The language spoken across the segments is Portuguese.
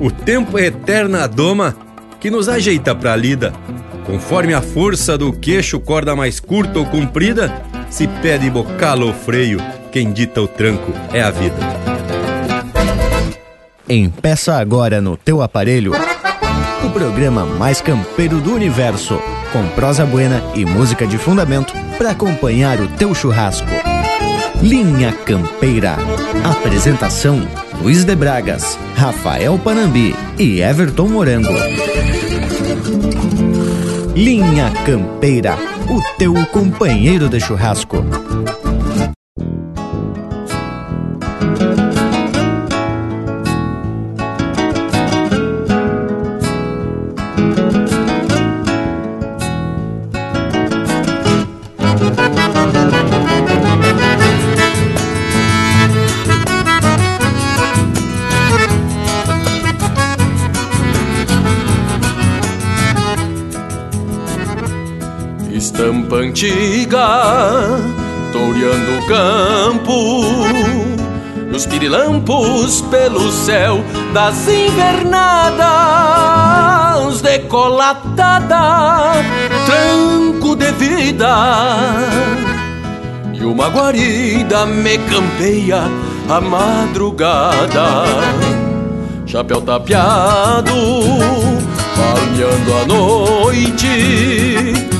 O tempo é eterna doma que nos ajeita pra lida. Conforme a força do queixo, corda mais curta ou comprida, se pede bocalo ou freio, quem dita o tranco é a vida. Empeça agora no teu aparelho o programa mais campeiro do universo, com prosa buena e música de fundamento para acompanhar o teu churrasco. Linha Campeira. Apresentação: Luiz de Bragas, Rafael Panambi e Everton Morango. Linha Campeira, o teu companheiro de churrasco. Pelo céu das invernadas, decolatada, tranco de vida. E uma guarida me campeia a madrugada, chapéu tapeado, palmeando a noite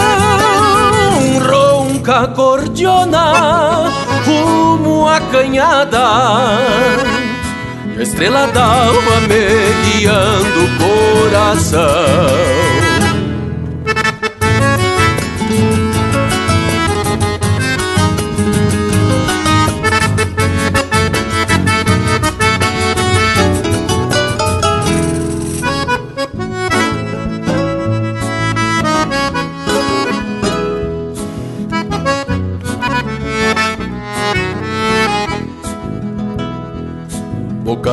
verão ronca cordiona rumo à canhada. A estrela d'alva me guiando o coração.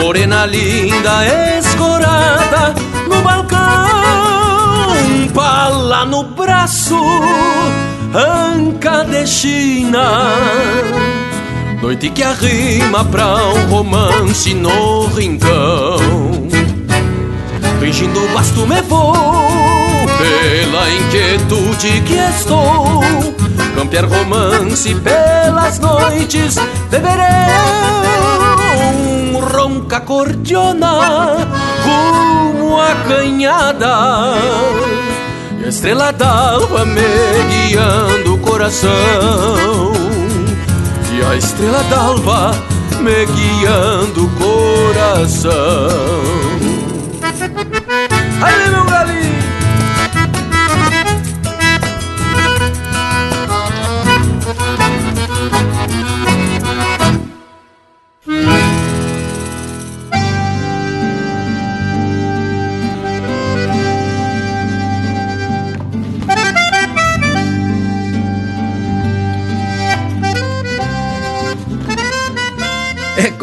Morena linda, escorada no balcão, pala no braço, anca de China. Noite que arrima pra um romance no rincão. Fingindo basto me vou, pela inquietude que estou. Campear romance pelas noites verão ronca cordiona à canhada. E a estrela d'alva me guiando o coração. E a estrela d'alva me guiando o coração. Aí meu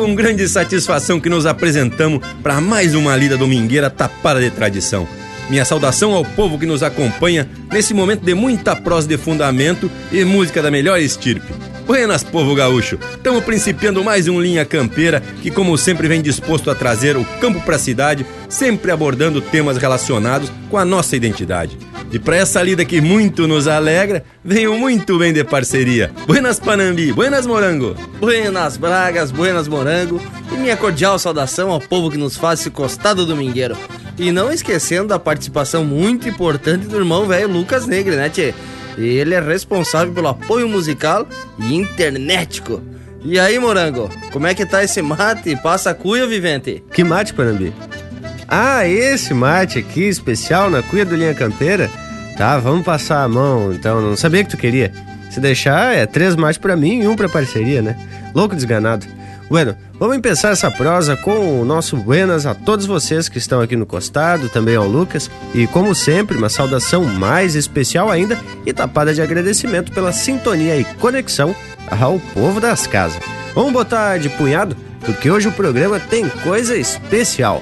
com grande satisfação que nos apresentamos para mais uma lida domingueira tapada de tradição. Minha saudação ao povo que nos acompanha nesse momento de muita prosa de fundamento e música da melhor estirpe. Buenas, povo gaúcho! Estamos principiando mais um Linha Campeira que, como sempre, vem disposto a trazer o campo para a cidade, sempre abordando temas relacionados com a nossa identidade. E para essa lida que muito nos alegra, venho muito bem de parceria. Buenas Panambi, buenas Morango. Buenas Bragas, buenas Morango. E minha cordial saudação ao povo que nos faz esse costado domingueiro. E não esquecendo da participação muito importante do irmão velho Lucas Negre, né, tchê? Ele é responsável pelo apoio musical e internetico. E aí, Morango, como é que tá esse mate? Passa a cuia, vivente? Que mate, Panambi? Ah, esse mate aqui, especial na cuia do Linha Campeira? Tá, vamos passar a mão, então, não sabia que tu queria. Se deixar, é três mates para mim e um pra parceria, né? Louco desganado. Bueno, vamos empezar essa prosa com o nosso buenas a todos vocês que estão aqui no costado, também ao Lucas, e como sempre, uma saudação mais especial ainda e tapada de agradecimento pela sintonia e conexão ao povo das casas. Vamos botar de punhado, porque hoje o programa tem coisa especial.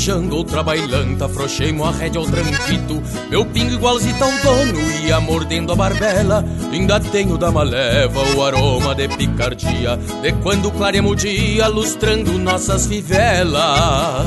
Farejando outra bailanta, afrouxei-mo a rédea ao tranquito. Meu pingo igualzito ao dono, ia mordendo a barbela. Ainda tenho da maleva o aroma de picardia De quando claremos o dia, lustrando nossas fivelas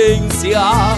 tình xa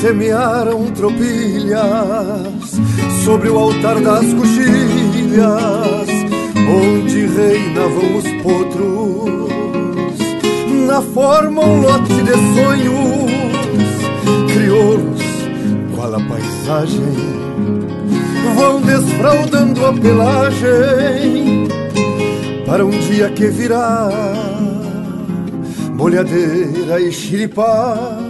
semearam tropilhas sobre o altar das coxilhas, onde reinavam os potros, na forma um lote de sonhos crioulos, qual a paisagem, vão desfraudando a pelagem para um dia que virá molhadeira e xiripá,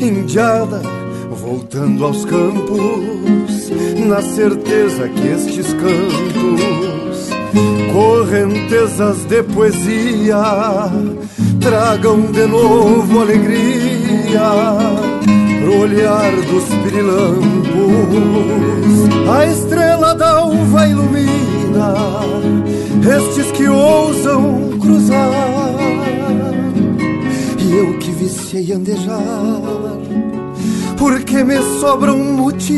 indiada voltando aos campos, na certeza que estes cantos, correntezas de poesia, tragam de novo alegria pro olhar dos pirilampos. A estrela da uva ilumina estes que ousam cruzar. E que viciei andejar, porque me sobram motivos.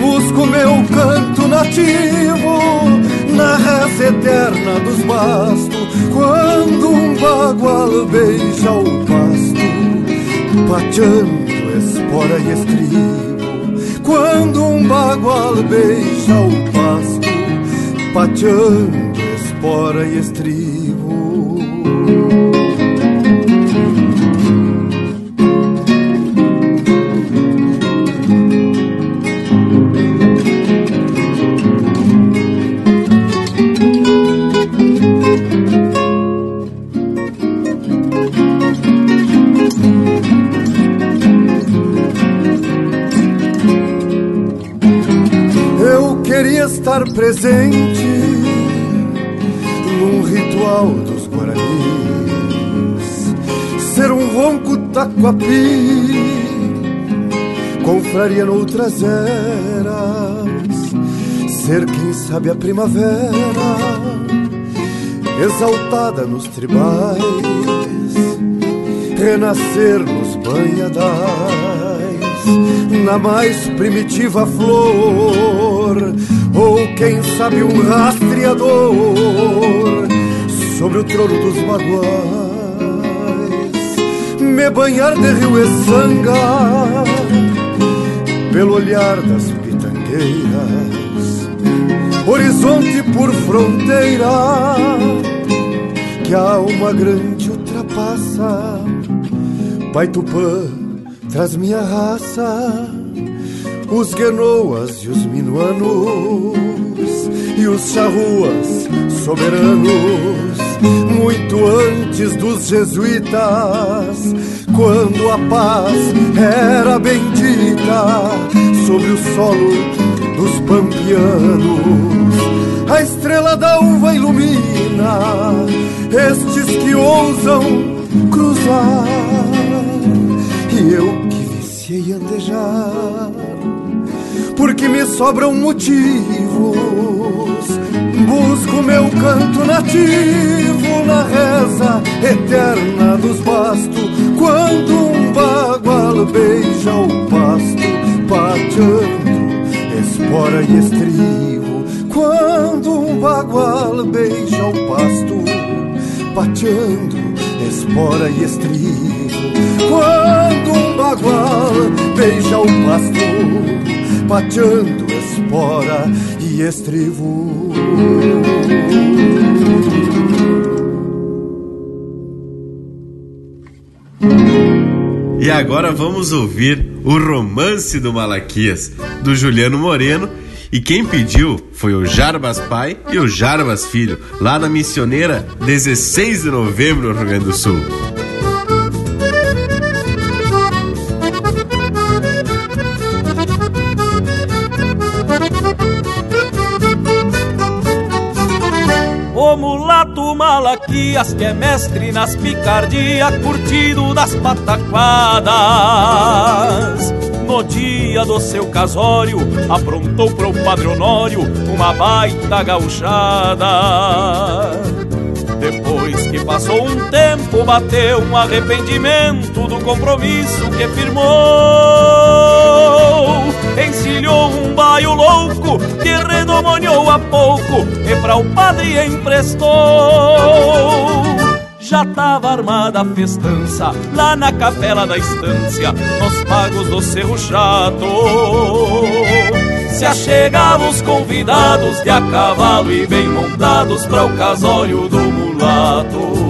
Busco meu canto nativo na reza eterna dos bastos, quando um bagual beija o pasto, pateando espora e estribo. Quando um bagual beija o pasto, pateando espora e estribo. Taquapi, confraria noutras eras, ser quem sabe a primavera, exaltada nos tribais, renascer nos banhadais, na mais primitiva flor ou quem sabe um rastreador sobre o trono dos baguais, me banhar de rio e sanga pelo olhar das pitangueiras, horizonte por fronteira que a alma grande ultrapassa. Pai Tupã, traz minha raça os guenoas e os minuanos e os charruas soberanos, muito antes dos jesuítas, quando a paz era bendita sobre o solo dos pampianos. A estrela da uva ilumina estes que ousam cruzar, e eu que viciei andejar porque me sobram motivos. Busco meu canto nativo na reza eterna dos bastos, quando um bagual beija o pasto, pateando espora e estribo. Quando um bagual beija o pasto, pateando espora e estribo. Quando um bagual beija o pasto, pateando espora e estrivo. E agora vamos ouvir o Romance do Malaquias, do Juliano Moreno. E quem pediu foi o Jarbas Pai e o Jarbas Filho, lá na Missioneira, 16 de novembro, no Rio Grande do Sul. Malaquias, que é mestre nas picardias, curtido das pataquadas. No dia do seu casório, aprontou pro Padre Honório uma baita gauchada. Depois que passou um tempo, bateu um arrependimento do compromisso que firmou. Encilhou um baio louco que redomoniou a pouco e para o padre emprestou. Já tava armada a festança lá na capela da estância, nos pagos do Cerro Chato. Se achegavam os convidados de a cavalo e bem montados para o casório do mulato.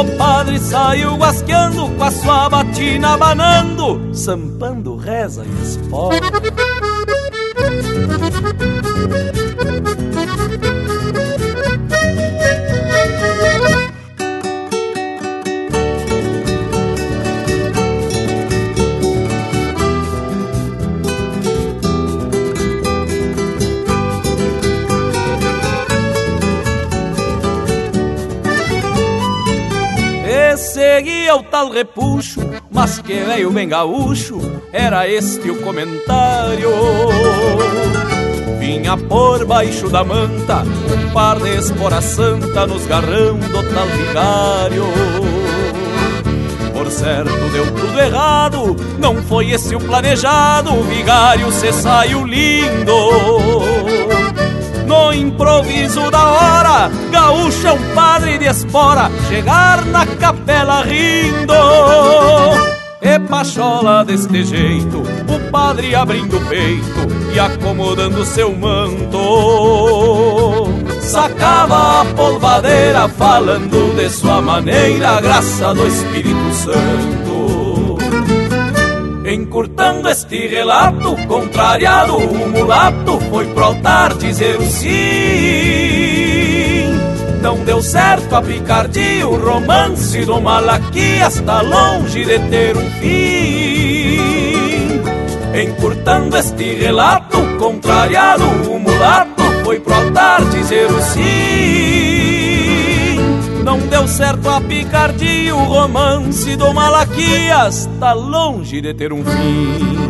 O padre saiu guasqueando com a sua batina, abanando, sampando, reza e espora. Seguia o tal repuxo, mas que veio bem gaúcho, era este o comentário. Vinha por baixo da manta, um par de espora santa nos garrão do tal vigário. Por certo deu tudo errado, não foi esse o planejado, o vigário se saiu lindo. No improviso da hora, gaúcho é um padre de espora, chegar na capela rindo. E pachola deste jeito, o padre abrindo o peito e acomodando seu manto. Sacava a polvadeira, falando de sua maneira, graça do Espírito Santo. Encurtando este relato, contrariado, o mulato foi pro altar dizer o sim. Não deu certo a picardia, o romance do Malaquias está longe de ter um fim. Encurtando este relato, contrariado, o mulato foi pro altar dizer o sim. Não deu certo a picardia, o romance do Malaquias está longe de ter um fim.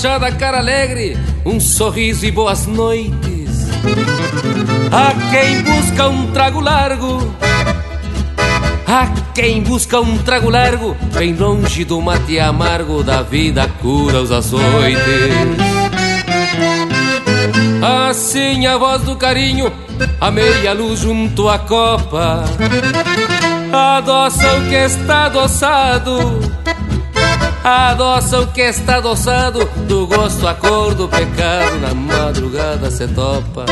Na fachada cara alegre, um sorriso e boas noites. A quem busca um trago largo, a quem busca um trago largo, bem longe do mate amargo da vida cura os açoites. Assim a voz do carinho, a meia luz junto à copa, adoça o que está adoçado. Adoça o que está adoçado Do gosto à cor do pecado Na madrugada se topa.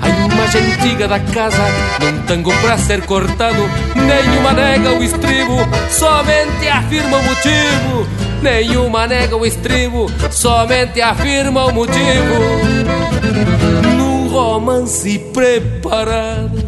A imagem antiga da casa Num tango pra ser cortado Nenhuma nega o estribo Somente afirma o motivo. Nenhuma nega o estribo Somente afirma o motivo. Num romance preparado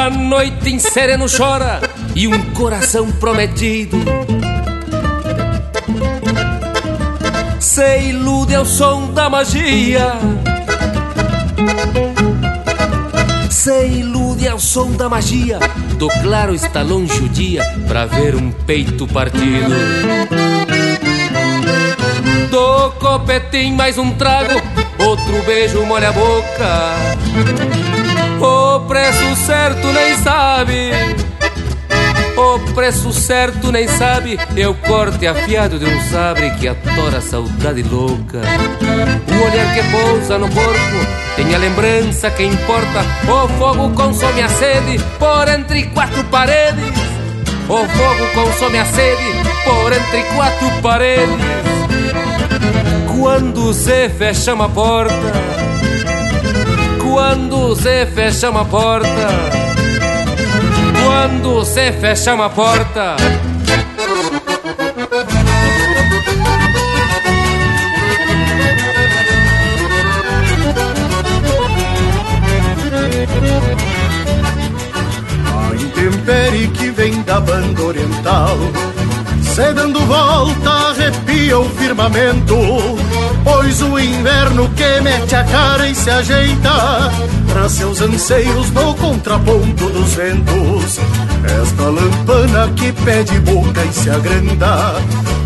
A noite em sereno chora e um coração prometido. Se ilude ao som da magia. Se ilude ao som da magia. Do claro está longe o dia Pra ver um peito partido. Do copetim mais um trago Outro beijo molha a boca preço certo nem sabe. O preço certo nem sabe. O corte afiado de um sabre Que atora a saudade louca. O olhar que pousa no corpo Tem a lembrança que importa. O fogo consome a sede Por entre quatro paredes. O fogo consome a sede Por entre quatro paredes. Quando se fecha uma porta Quando se fecha uma porta quando se fecha uma porta. A intempérie que vem da banda oriental Se dando volta arrepia o firmamento Pois o inverno que mete a cara e se ajeita Para seus anseios no contraponto dos ventos. Esta lampana que pede boca e se agranda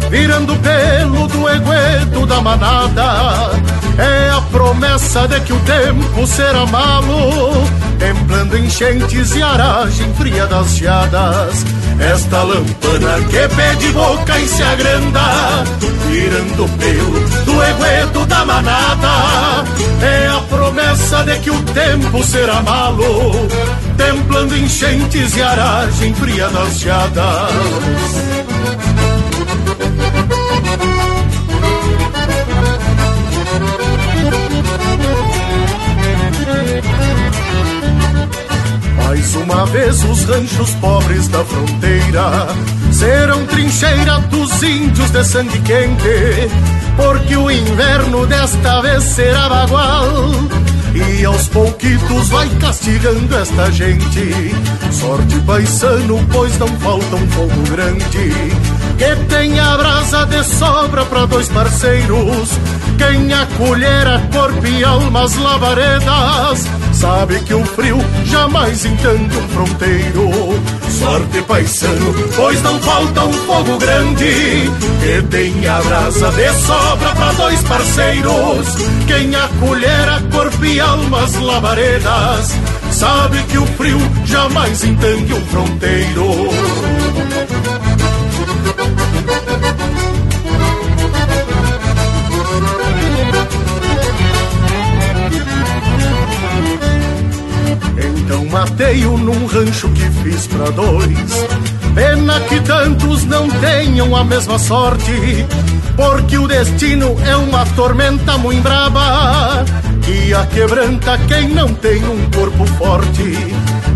Virando pelo do egueto da manada. É a promessa de que o tempo será malo Templando enchentes e aragem fria das geadas Esta lampana que pede boca e se agranda Virando pelo do egueto da manada. É a promessa de que o tempo será malo Templando enchentes e aragem fria das geadas Mais uma vez os ranchos pobres da fronteira serão trincheira dos índios de sangue quente, porque o inverno desta vez será bagual. E aos pouquitos vai castigando esta gente. Sorte paisano, pois não falta um fogo grande. Que tenha brasa de sobra para dois parceiros. Quem acolher a corpo e alma as lavaredas Sabe que o frio jamais entende um fronteiro. Sorte paisano, pois não falta um fogo grande Que tenha brasa de sobra para dois parceiros. Quem acolher a corpo e alma as lavaredas Sabe que o frio jamais entende um fronteiro Então matei-o num rancho que fiz pra dois. Pena que tantos não tenham a mesma sorte, porque o destino é uma tormenta muito braba que a quebranta quem não tem um corpo forte.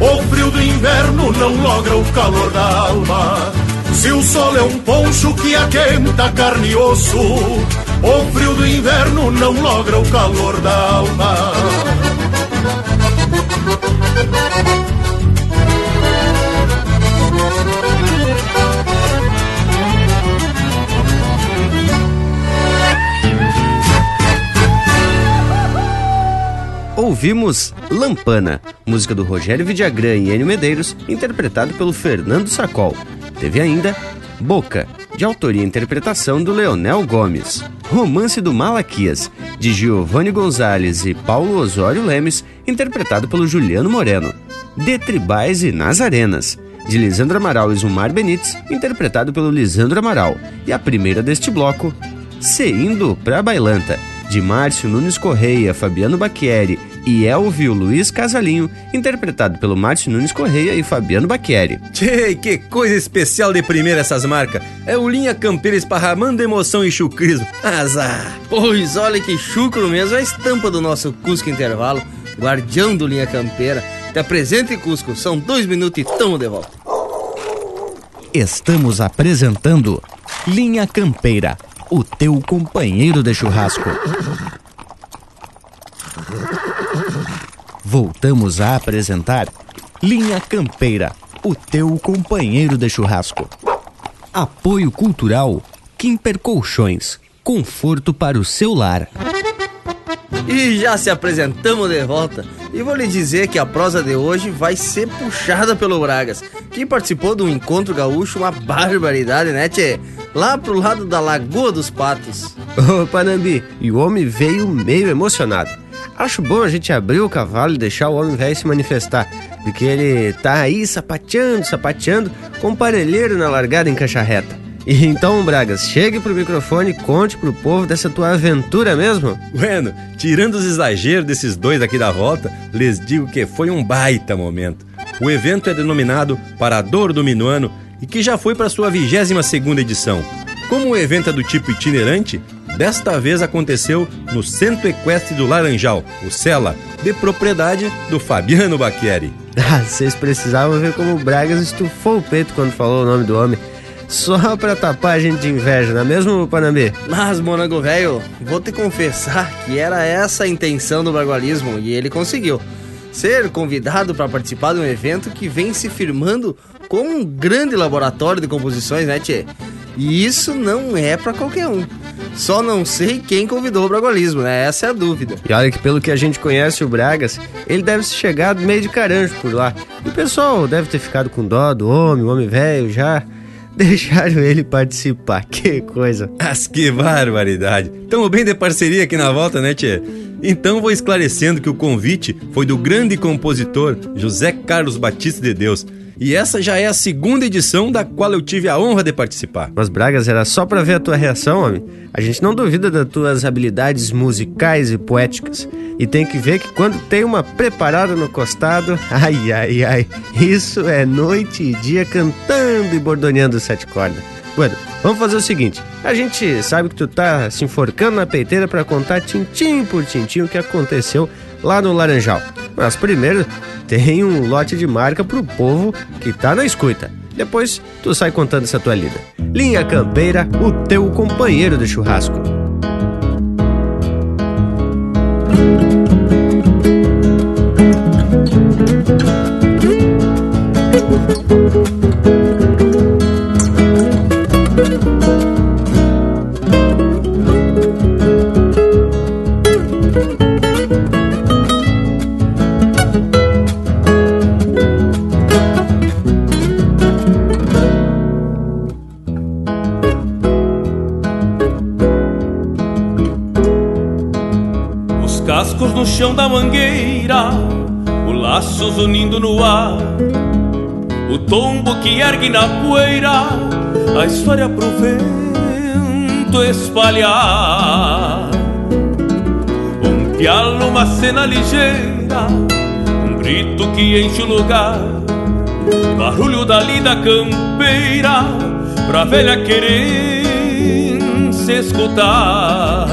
o frio do inverno não logra o calor da alma. Se o sol é um poncho que aquenta carne e osso, o frio do inverno não logra o calor da alma. Ouvimos Lampana, música do Rogério Vidagrã e Enio Medeiros, interpretado pelo Fernando Sacol. Teve ainda Boca, de autoria e interpretação do Leonel Gomes. Romance do Malaquias, de Giovanni Gonzalez e Paulo Osório Lemes, interpretado pelo Juliano Moreno. De Tribais e Nazarenas, de Lisandro Amaral e Zumar Benites, interpretado pelo Lisandro Amaral. E a primeira deste bloco, Se Indo Pra Bailanta, de Márcio Nunes Correia, Fabiano Bacchieri e Elvio Luiz Casalinho, interpretado pelo Márcio Nunes Correia e Fabiano Bacchieri. Tchê, que coisa especial de primeira essas marcas. É o Linha Campeira esparramando emoção e chucrismo. Azar. Pois olha que chucro mesmo é a estampa do nosso Cusco Intervalo, guardião do Linha Campeira. Te apresente, Cusco. São dois minutos e tamo de volta. Estamos apresentando Linha Campeira, o teu companheiro de churrasco. Voltamos a apresentar Linha Campeira, o teu companheiro de churrasco. Apoio Cultural Kimper Colchões, conforto para o seu lar. E já se apresentamos de volta. E vou lhe dizer que a prosa de hoje vai ser puxada pelo Bragas, que participou do encontro gaúcho, uma barbaridade, né, tchê? Lá pro lado da Lagoa dos Patos. Ô, Panambi, e o homem veio meio emocionado. Acho bom a gente abrir o cavalo e deixar o homem velho se manifestar, porque ele tá aí sapateando, sapateando, com um parelheiro na largada em caixa reta. E então, Bragas, chegue pro microfone e conte pro povo dessa tua aventura mesmo. Bueno, tirando os exageros desses dois aqui da volta, lhes digo que foi um baita momento. O evento é denominado Parador do Minuano e que já foi para sua 22 segunda edição. Como o evento é do tipo itinerante, desta vez aconteceu no Centro Equestre do Laranjal, o Sela, de propriedade do Fabiano Bacchieri. Ah, vocês precisavam ver como o Bragas estufou o peito quando falou o nome do homem. Só pra tapar a gente de inveja, não é mesmo, Panambi? Mas, Morango Velho, vou te confessar que era essa a intenção do bagualismo e ele conseguiu. Ser convidado para participar de um evento que vem se firmando como um grande laboratório de composições, né, Tchê? E isso não é para qualquer um. Só não sei quem convidou o Bragualismo, né? Essa é a dúvida. E olha que pelo que a gente conhece o Bragas, ele deve ter chegado meio de caranjo por lá. E o pessoal deve ter ficado com dó do homem, o homem velho já. Deixaram ele participar, que coisa. Mas que barbaridade. Tamo bem de parceria aqui na volta, né, Tchê? Então vou esclarecendo que o convite foi do grande compositor José Carlos Batista de Deus. E essa já é a segunda edição da qual eu tive a honra de participar. Mas Bragas, era só pra ver a tua reação, homem. A gente não duvida das tuas habilidades musicais e poéticas. E tem que ver que quando tem uma preparada no costado, ai, ai, ai, isso é noite e dia cantando e bordoneando sete cordas. Bueno, vamos fazer o seguinte: a gente sabe que tu tá se enforcando na peiteira para contar tintim por tintim o que aconteceu lá no Laranjal. Mas primeiro tem um lote de marca pro povo que tá na escuta. Depois tu sai contando essa tua lida. Linha Campeira, o teu companheiro de churrasco. Tombo que ergue na poeira, a história pro vento espalhar. Um pialo, uma cena ligeira, um grito que enche o lugar, barulho da campeira, pra velha querer se escutar.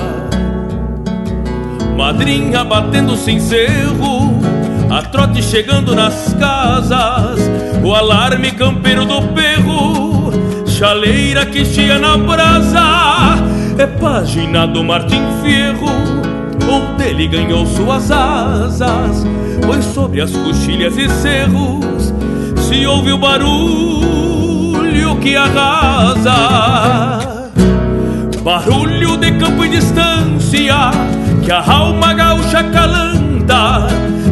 Madrinha batendo sem cerro, a trote chegando nas casas, o alarme campeiro do perro, chaleira que chia na brasa, é página do Martim Fierro, onde ele ganhou suas asas, pois sobre as coxilhas e cerros se ouve o barulho que arrasa. Barulho de campo e distância que a alma gaúcha calanta,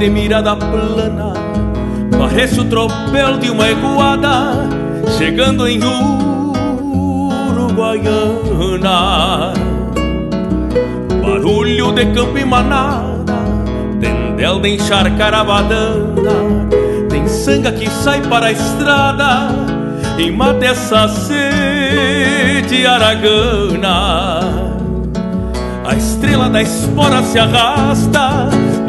De mirada plana Parece o tropel de uma eguada Chegando em Uruguaiana. Barulho de campo e manada Tendel de encharcar a badana Tem sanga que sai para a estrada E mata essa sede aragana. A estrela da espora se arrasta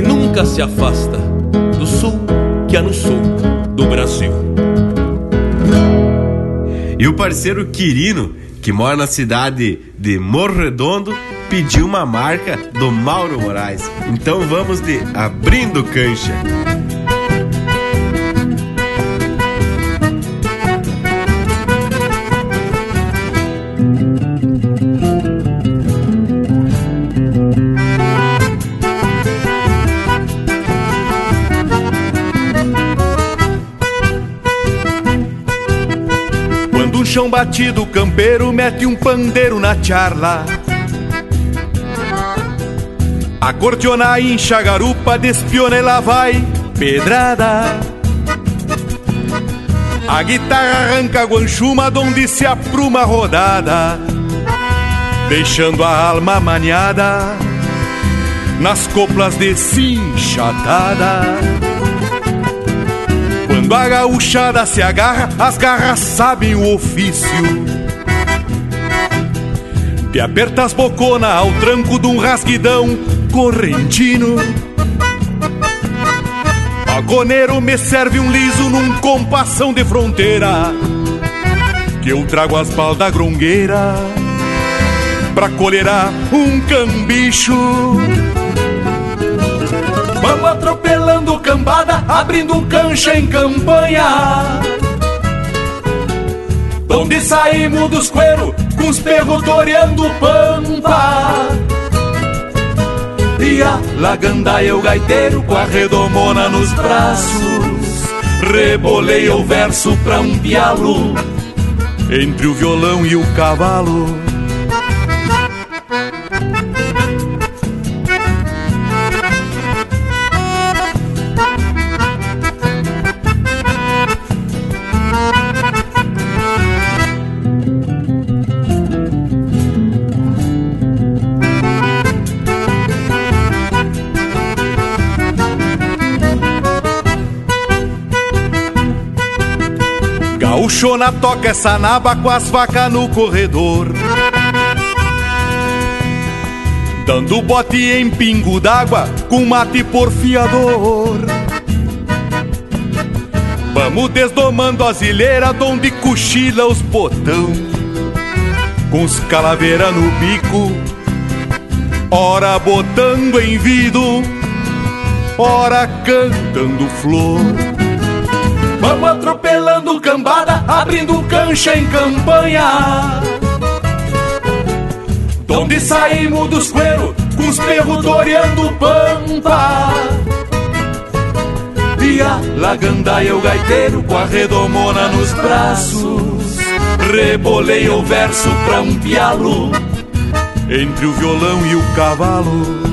que nunca se afasta do sul que há no sul do Brasil. E o parceiro Quirino, que mora na cidade de Morredondo, pediu uma marca do Mauro Moraes. Então vamos de Abrindo Cancha. Chão batido, o campeiro mete um pandeiro na charla. A cortiona incha a garupa, despiona e lá vai pedrada. A guitarra arranca a guanchuma, donde se apruma a rodada, deixando a alma maniada nas coplas de cinchatada. Quando a gauchada se agarra, as garras sabem o ofício. Te aperta as bocona ao tranco de um rasguidão correntino. Agoneiro me serve um liso num compassão de fronteira. Que eu trago as balda grongueira pra colherar um cambicho. Vamos atropelando cambada, abrindo cancha em campanha. Onde saímos dos cueros, com os perros toreando pampa. E a lagandaia o gaiteiro com a redomona nos braços. Rebolei o verso pra um pialo, entre o violão e o cavalo. Chona toca essa naba com as vacas no corredor. Dando bote em pingo d'água com mate porfiador. Vamos desdomando as ilheiras onde cochila os botão. Com os calaveira no bico, ora botando em vidro, ora cantando flor. Vamos atropelando cambada, abrindo cancha em campanha. Donde saímos dos cueros, com os perros toreando pampa. E a lagandaia o gaiteiro com a redomona nos braços. Rebolei o verso pra um pialo, entre o violão e o cavalo.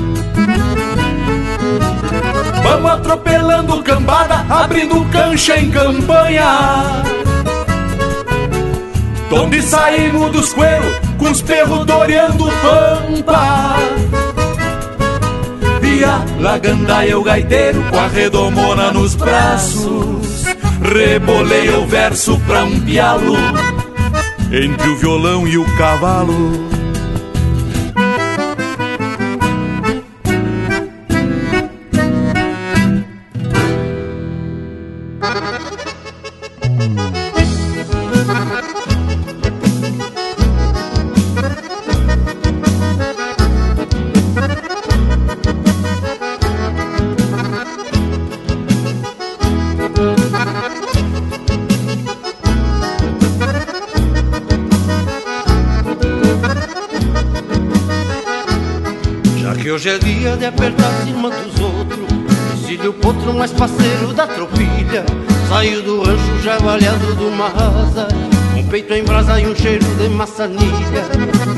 Vamos atropelando cambada, abrindo cancha em campanha. Donde saímos dos cueros, com os perros toreando pampa. dia, lá gandaia o gaiteiro com a redomona nos braços. Rebolei o verso pra um pialo, entre o violão e o cavalo. Que hoje é dia de apertar cima dos outros. Exílio o potro mais parceiro da tropilha. Saiu do rancho já valhado de uma asa Um peito em brasa e um cheiro de maçanilha.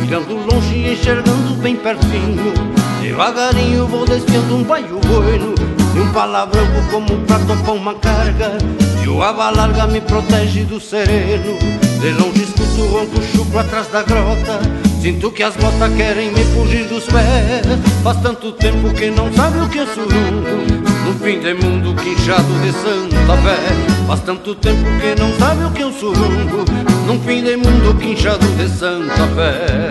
Mirando longe e enxergando bem pertinho. Devagarinho vou desfiando um baio bueno. E um palavrão como pra topar uma carga. E o aba larga me protege do sereno. De longe escuto o ronco chucro atrás da grota Sinto que as botas querem me fugir dos pés. Faz tanto tempo que não sabe o que é surungo No fim de mundo quinchado de Santa Fé. Faz tanto tempo que não sabe o que é um surungo Num fim de mundo quinchado de Santa Fé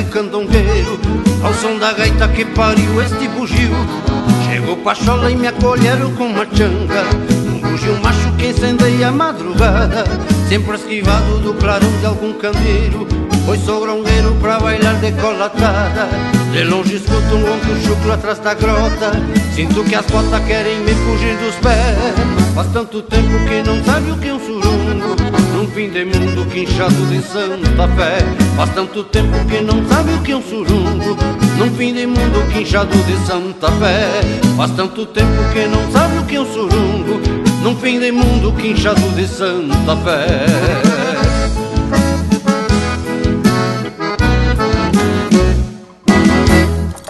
e candongueiro Ao som da gaita que pariu este bugio. Chegou Pachola e me acolheram com uma changa. Um bugio macho que incendeia a madrugada Sempre esquivado do clarão de algum candeeiro Pois sou grongueiro pra bailar decolatada De longe escuto um ronco chucro atrás da grota. Sinto que as botas querem me fugir dos pés. Faz tanto tempo que não sabe o que é um surungo Num fim de mundo quinchado de Santa Fé. Faz tanto tempo que não sabe o que é um surungo Num fim de mundo quinchado de Santa Fé. Faz tanto tempo que não sabe o que é um surungo Num fim de mundo quinchado de Santa Fé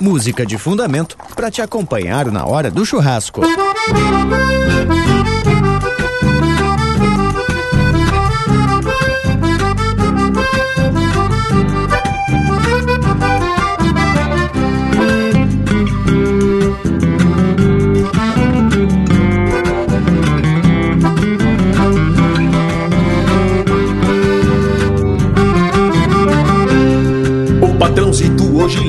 Música de fundamento para te acompanhar na hora do churrasco.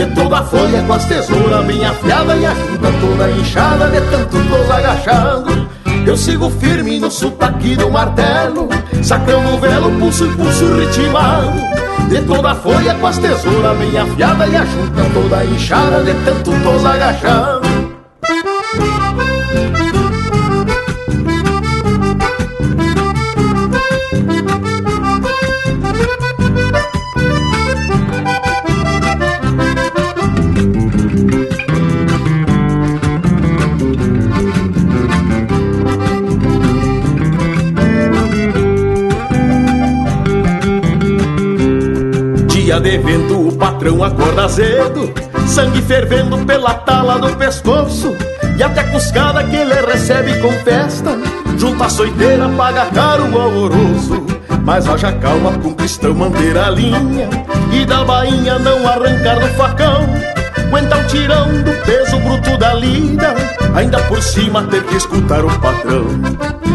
De toda a folha com as tesouras bem afiada E a junta toda inchada de tanto tos agachado Eu sigo firme no sotaque do martelo Sacando o velo, pulso e pulso ritmado De toda a folha com as tesouras bem afiada E a junta toda inchada de tanto tos agachado de vento, o patrão acorda cedo, sangue fervendo pela tala do pescoço, e até cuscada que ele recebe com festa, junto à soiteira paga caro o alvoroço. Mas haja calma com cristão manter a linha, e da bainha não arrancar do facão, aguenta o tirão do peso bruto da lida, ainda por cima ter que escutar o patrão.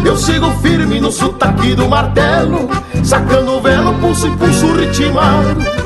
Eu sigo firme no sotaque do martelo, sacando o velo, pulso e pulso ritmado.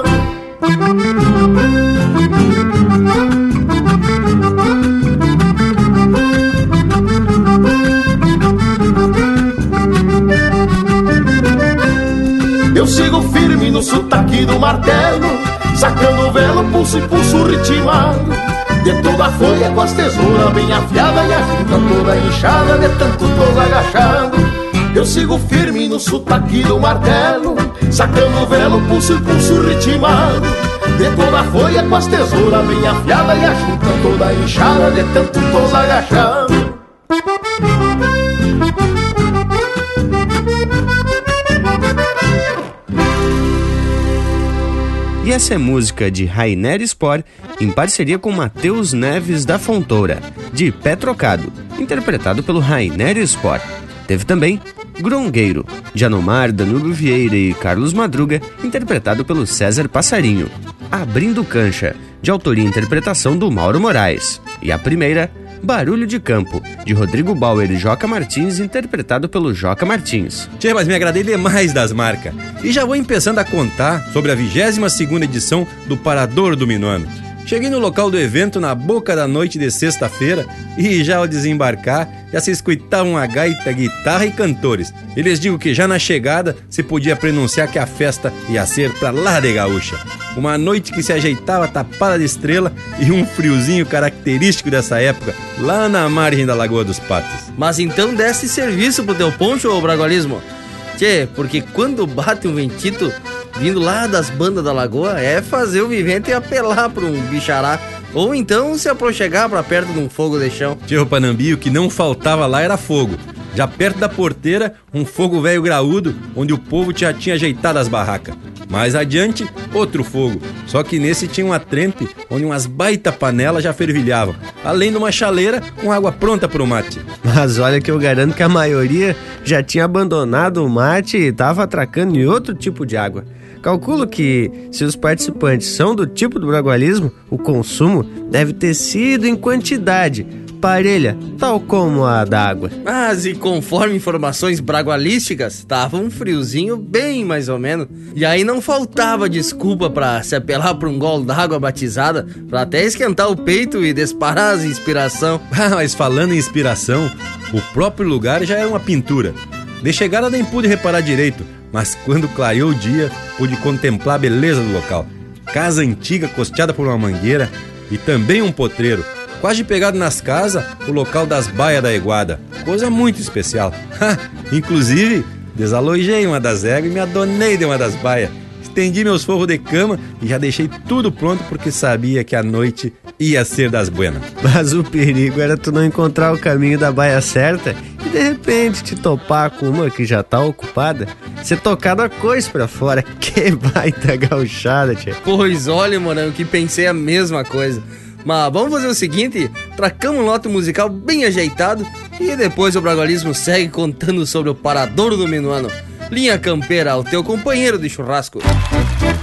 do martelo Sacando o velo, pulso e pulso ritmado De toda a folha com as tesouras bem afiada E a junta toda inchada de tanto tô agachado. Eu sigo firme no sotaque do martelo Sacando o velo, pulso e pulso ritmado De toda a folha com as tesouras bem afiada E a junta toda inchada de tanto tô agachado essa é música de Rainer Spor em parceria com Matheus Neves da Fontoura, de Pé Trocado, interpretado pelo Rainer Spor. Teve também Grongueiro, de Anomar, Danilo Vieira e Carlos Madruga, interpretado pelo César Passarinho. Abrindo Cancha, de autoria e interpretação do Mauro Moraes. E a primeira, Barulho de Campo, de Rodrigo Bauer e Joca Martins, interpretado pelo Joca Martins. Tchê, mas me agradei demais das marcas. E já vou começando a contar sobre a 22ª edição do Parador do Minuano. Cheguei no local do evento na boca da noite de sexta-feira e já ao desembarcar já se escutavam a gaita, guitarra e cantores. Eles digo que já na chegada se podia pronunciar que a festa ia ser pra lá de gaúcha. Uma noite que se ajeitava tapada de estrela e um friozinho característico dessa época, lá na margem da Lagoa dos Patos. Mas então desse serviço pro teu poncho, ô Bragualismo? Tchê, porque quando bate um ventito vindo lá das bandas da lagoa é fazer o vivente apelar pra um bichará. Ou então se aproxegar pra perto de um fogo de chão. Tio Panambi, o que não faltava lá era fogo. Já perto da porteira, um fogo velho graúdo, onde o povo já tinha ajeitado as barracas. Mais adiante, outro fogo. Só que nesse tinha uma trempe, onde umas baita panelas já fervilhavam. Além de uma chaleira com água pronta pro mate. Mas olha que eu garanto que a maioria já tinha abandonado o mate e tava atracando em outro tipo de água. Calculo que, se os participantes são do tipo do bragualismo, o consumo deve ter sido em quantidade, parelha, tal como a da água. Mas e conforme informações bragualísticas, tava um friozinho bem mais ou menos. E aí não faltava desculpa para se apelar pra um gol d'água batizada, pra até esquentar o peito e disparar as inspiração. Ah, mas falando em inspiração, o próprio lugar já era uma pintura. De chegada nem pude reparar direito, mas quando clareou o dia, pude contemplar a beleza do local. Casa antiga costeada por uma mangueira e também um potreiro. Quase pegado nas casas, o local das baias da Eguada. Coisa muito especial. Inclusive, desalojei uma das éguas e me adonei de uma das baias. Estendi meus forros de cama e já deixei tudo pronto porque sabia que a noite ia ser das buenas. Mas o perigo era tu não encontrar o caminho da baia certa e de repente te topar com uma que já tá ocupada, ser tocado a coisa pra fora. Que baita gauchada, tia. Pois olha, morango, que pensei a mesma coisa. Mas vamos fazer o seguinte: tracamos um lote musical bem ajeitado e depois o Bragualismo segue contando sobre o Paradouro do Minuano. Linha Campeira, o teu companheiro de churrasco. na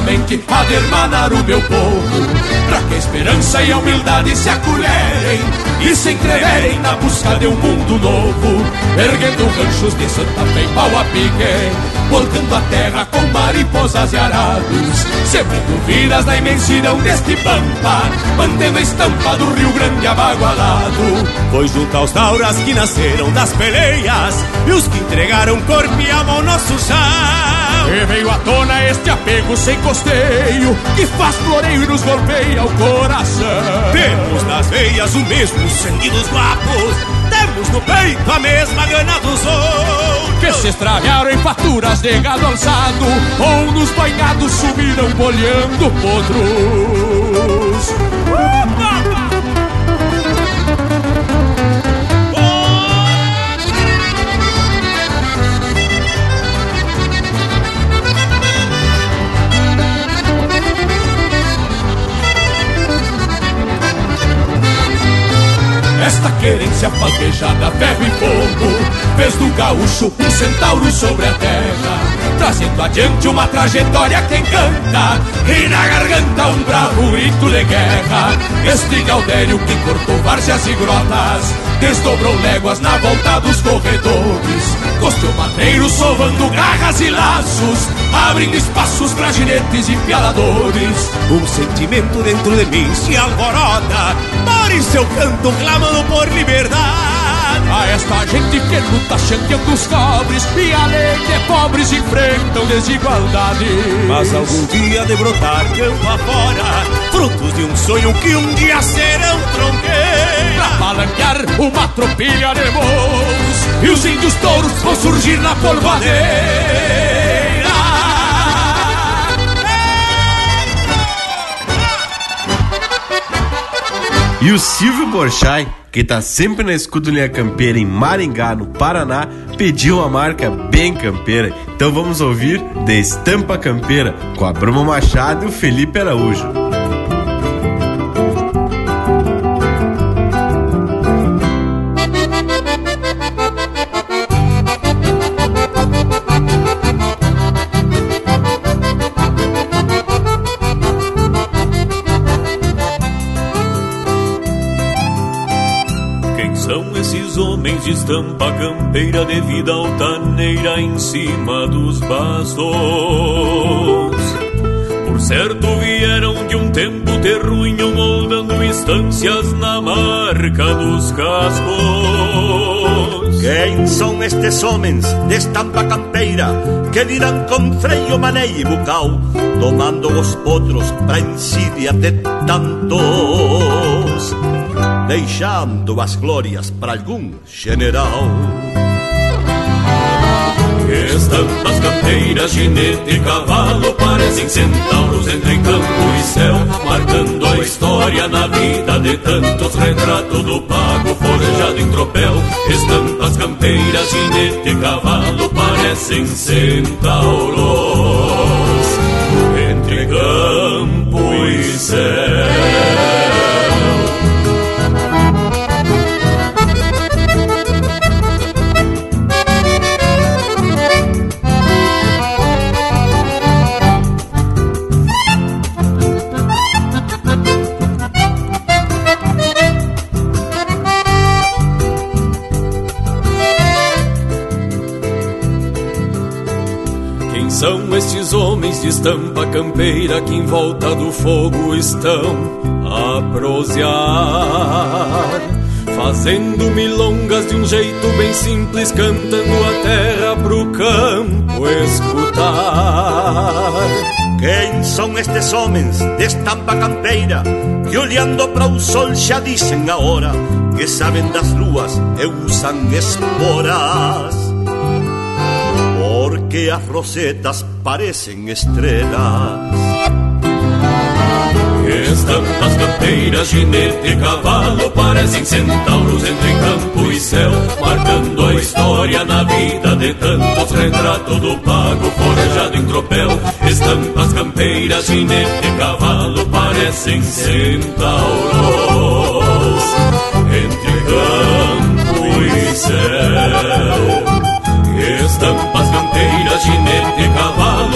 Que certamente há de hermanar o meu povo. Pra que a esperança e a humildade se acolherem E se entreverem na busca de um mundo novo. Erguendo ranchos de Santa Fe e pau a pique Voltando a terra com mariposas e arados. Sembrando vidas na imensidão deste pampa Mantendo a estampa do Rio Grande abagualado. Foi junto aos tauras que nasceram das peleias E os que entregaram corpo e alma ao nosso chão E veio à tona este apego sem costeio Que faz floreio e nos golpeia o coração. Temos nas veias o mesmo sangue dos guapos Temos no peito a mesma gana dos outros. Que se extraviaram em faturas de gado alçado Ou nos banhados subiram bolhando potros Esta querência palpejada, ferro e fogo Fez do gaúcho um centauro sobre a terra Trazendo adiante uma trajetória que encanta E na garganta um bravo grito de guerra. Este Gaudério que cortou várzeas e grotas Desdobrou léguas na volta dos corredores Costeou madeiros sovando garras e laços Abrindo espaços pra ginetes e pialadores. Um sentimento dentro de mim se alvorota Por isso eu canto clamando por liberdade A esta gente que luta chanqueando os cobres E a lei de pobres enfrentam desigualdade Mas algum dia de brotar campo afora Frutos de um sonho que um dia serão tronqueiras Pra palanquear uma tropilha de moços E os índios touros vão surgir na polvadeira E o Silvio Borchai, que tá sempre na escuta linha campeira em Maringá, no Paraná, pediu uma marca bem campeira. Então vamos ouvir The Estampa Campeira com a Bruma Machado e o Felipe Araújo. Estampa campeira de vida altaneira em cima dos bastos? Por certo vieram de um tempo terruinho moldando instâncias na marca dos cascos. Quem são estes homens de estampa campeira que lidan com freio, maneio e bucal, tomando os potros pra insídia de tantos, deixando as glórias para algum general? Estampas campeiras, ginete e cavalo Parecem centauros entre campo e céu Marcando a história na vida de tantos. Retrato do pago forjado em tropel. Estampas campeiras, ginete e cavalo Parecem centauros Entre campo e céu de estampa campeira que em volta do fogo estão a prosear? Fazendo milongas de um jeito bem simples, cantando a terra pro campo escutar. Quem são estes homens de estampa campeira que olhando para o sol já dizem a hora que sabem das luas e usam esporas? Porque as rosetas parecem estrelas. Estampas campeiras, ginete e cavalo Parecem centauros entre campo e céu Marcando a história na vida de tantos Retrato do pago forjado em tropel Estampas campeiras, ginete e cavalo Parecem centauros Entre campo e céu Estampas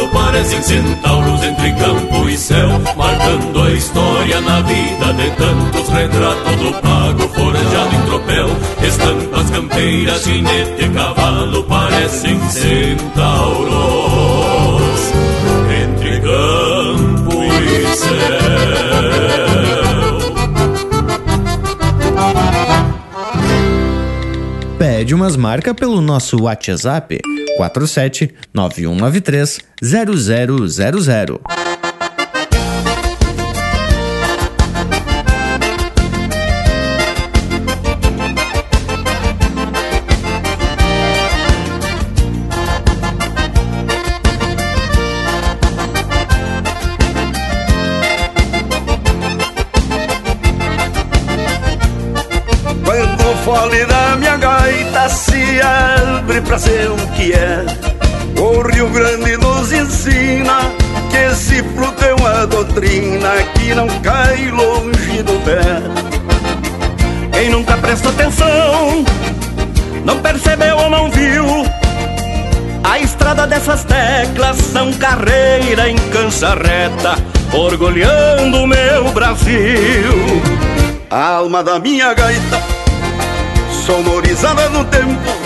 parecem centauros entre campo e céu, marcando a história na vida de tantos retratos do pago forjado em tropel. Estampas campeiras, jinete, cavalo, parecem centauros entre campo e céu. Pede umas marcas pelo nosso WhatsApp 47 9193 0000. Quando fole da minha gaita se abre pra ser o que é. O Rio Grande nos ensina que esse fruto é uma doutrina Que não cai longe do pé. Quem nunca prestou atenção Não percebeu ou não viu A estrada dessas teclas São carreira em cansa reta Orgulhando o meu Brasil. A alma da minha gaita Sonorizada no tempo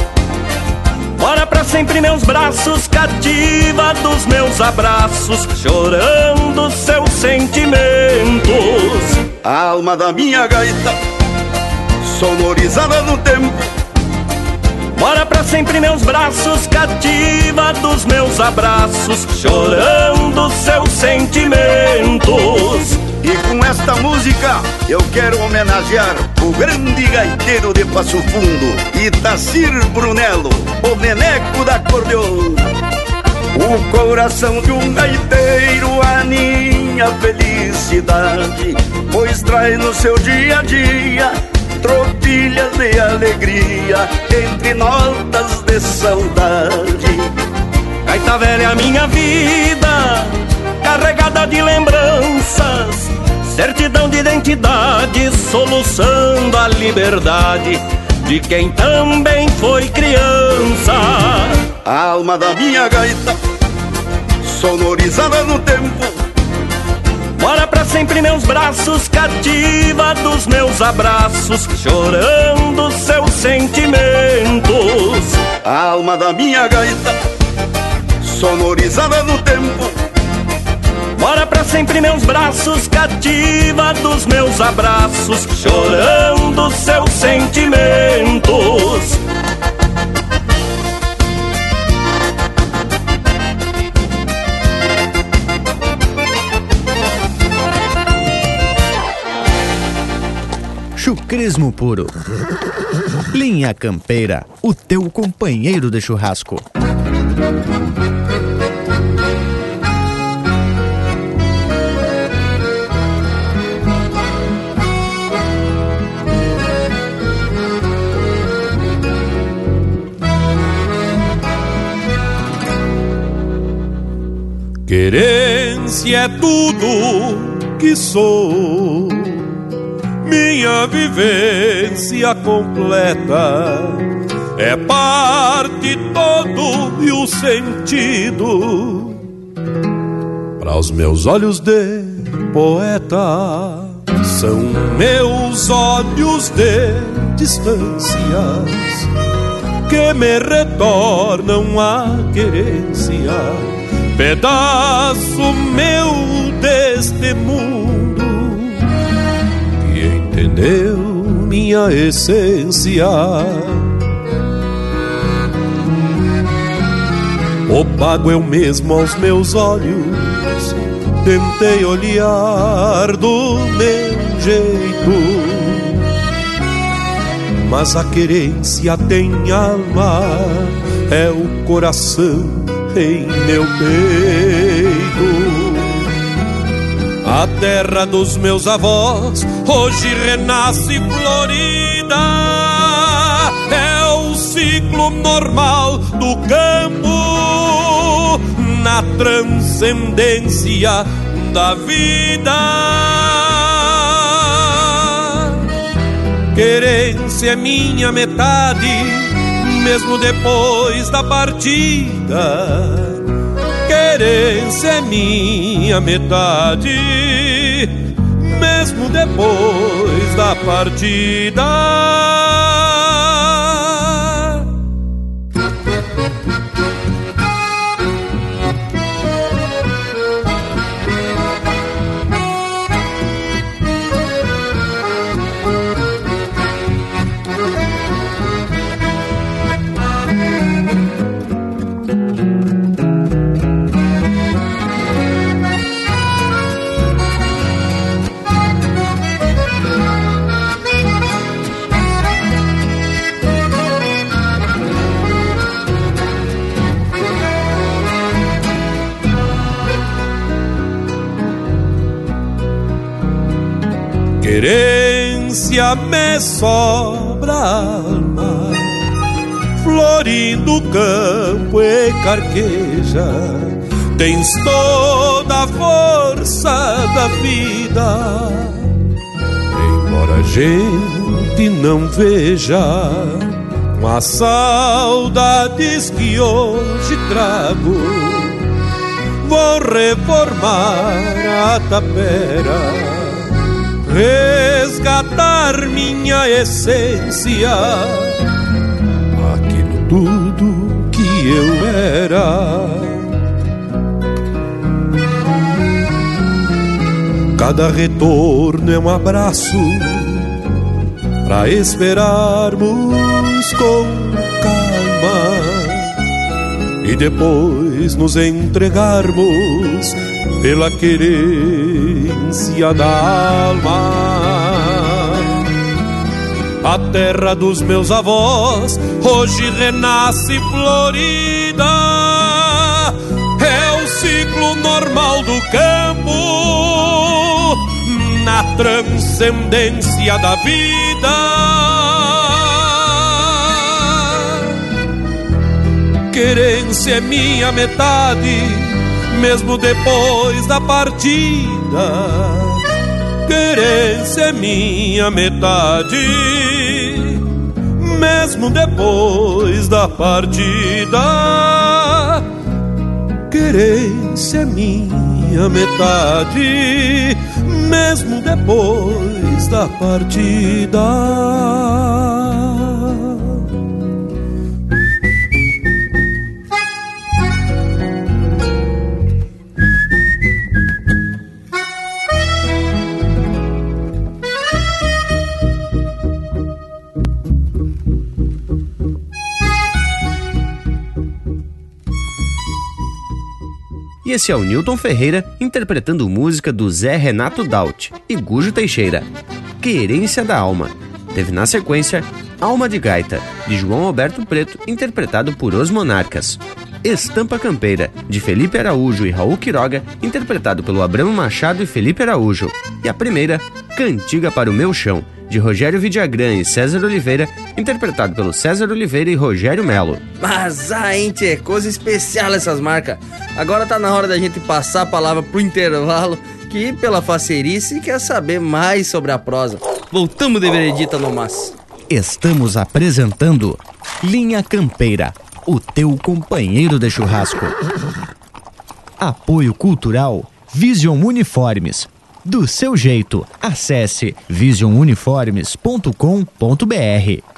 Bora pra sempre meus braços, cativa dos meus abraços, chorando seus sentimentos. A alma da minha gaita, sonorizada no tempo. Bora pra sempre meus braços, cativa dos meus abraços, chorando seus sentimentos. E com esta música eu quero homenagear o grande gaiteiro de Passo Fundo, Itacir Brunello, o neneco da acordeon. O coração de um gaiteiro aninha felicidade, pois traz no seu dia a dia tropilhas de alegria entre notas de saudade. Gaita velha a minha vida, carregada de lembranças, certidão de identidade, soluçando a liberdade de quem também foi criança. A alma da minha gaita, sonorizada no tempo. Bora pra sempre meus braços, cativa dos meus abraços, chorando seus sentimentos. A alma da minha gaita, sonorizada no tempo. Bora pra sempre meus braços, cativa dos meus abraços, chorando seus sentimentos. Chucrismo puro. Linha Campeira, o teu companheiro de churrasco. Querência é tudo que sou, minha vivência completa é parte todo e o sentido para os meus olhos de poeta. São meus olhos de distâncias que me retornam a querência pedaço meu deste mundo que entendeu minha essência. O pago é o mesmo aos meus olhos, tentei olhar do meu jeito. Mas a querência tem alma, é o coração em meu peito. A terra dos meus avós hoje renasce florida. É o ciclo normal do campo na transcendência da vida. Querência é minha metade mesmo depois da partida. querência é minha metade, mesmo depois da partida. Me sobra alma, florindo campo e carqueja, tens toda a força da vida. Embora a gente não veja, as saudades que hoje trago, vou reformar a tapera resgatar minha essência, aquilo tudo que eu era. Cada retorno é um abraço para esperarmos com calma e depois nos entregarmos pela querência da alma. A terra dos meus avós hoje renasce florida. É o ciclo normal do campo na transcendência da vida. Querência é minha metade mesmo depois da partida. Querência é minha metade, mesmo depois da partida. Querência é minha metade, mesmo depois da partida. E esse é o Newton Ferreira interpretando música do Zé Renato Daut e Gujo Teixeira. Querência da Alma. Teve na sequência Alma de Gaita, de João Alberto Preto, interpretado por Os Monarcas. Estampa Campeira, de Felipe Araújo e Raul Quiroga, interpretado pelo Abramo Machado e Felipe Araújo. E a primeira, Cantiga para o Meu Chão, de Rogério Vidagrã e César Oliveira, interpretado pelo César Oliveira e Rogério Melo. Mas, ah, hein, tchê, coisa especial essas marcas. Agora tá na hora da gente passar a palavra pro intervalo, que pela facerice quer saber mais sobre a prosa. Voltamos de veredita no mas. Estamos apresentando Linha Campeira, o teu companheiro de churrasco. Apoio Cultural Vision Uniformes do seu jeito. Acesse visionuniformes.com.br.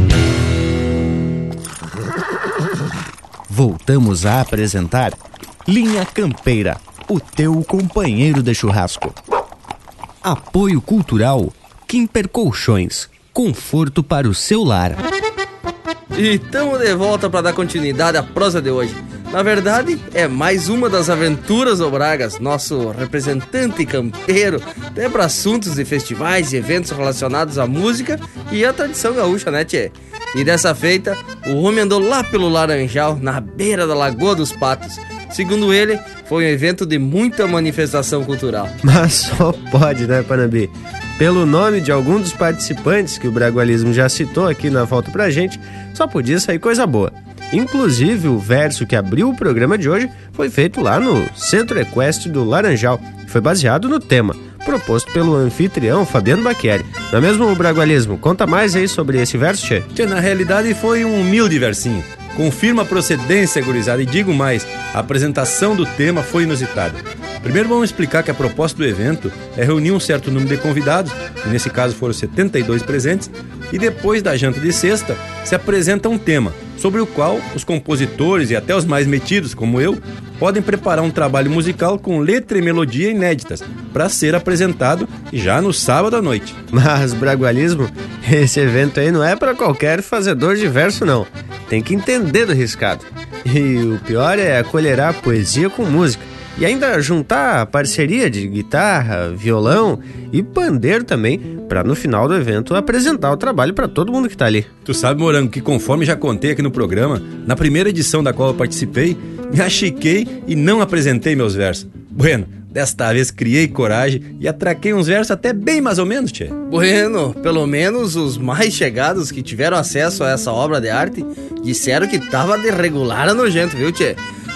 Voltamos a apresentar Linha Campeira, o teu companheiro de churrasco. Apoio Cultural Quimper Colchões, conforto para o seu lar. E estamos de volta para dar continuidade à prosa de hoje. Na verdade, é mais uma das aventuras do Bragas, nosso representante campeiro, até para assuntos de festivais e eventos relacionados à música e à tradição gaúcha, né, tchê? E dessa feita, o homem andou lá pelo Laranjal, na beira da Lagoa dos Patos. Segundo ele, foi um evento de muita manifestação cultural. Mas só pode, né, Panambi? Pelo nome de algum dos participantes que o Bragualismo já citou aqui na volta pra gente, só podia sair coisa boa. Inclusive, o verso que abriu o programa de hoje foi feito lá no Centro Equestre do Laranjal e foi baseado no tema, proposto pelo anfitrião Fabiano Bacchieri. Não é mesmo, Bragualismo? Conta mais aí sobre esse verso, Tchê. Tchê, na realidade foi um humilde versinho. Confirma a procedência, gurizada, e digo mais, a apresentação do tema foi inusitada. Primeiro vamos explicar que a proposta do evento é reunir um certo número de convidados, e nesse caso foram 72 presentes, e depois da janta de sexta se apresenta um tema, sobre o qual os compositores e até os mais metidos, como eu, podem preparar um trabalho musical com letra e melodia inéditas para ser apresentado já no sábado à noite. Mas, Bragualismo, esse evento aí não é para qualquer fazedor de verso, não. Tem que entender do riscado. E o pior é acolherar poesia com música. E ainda juntar a parceria de guitarra, violão e pandeiro também, para no final do evento apresentar o trabalho para todo mundo que tá ali. Tu sabe, Morango, que conforme já contei aqui no programa, na primeira edição da qual eu participei, me achiquei e não apresentei meus versos. Bueno, desta vez criei coragem e atraquei uns versos até bem mais ou menos, tchê. Bueno, pelo menos os mais chegados que tiveram acesso a essa obra de arte disseram que tava de regular a nojento, viu, tchê?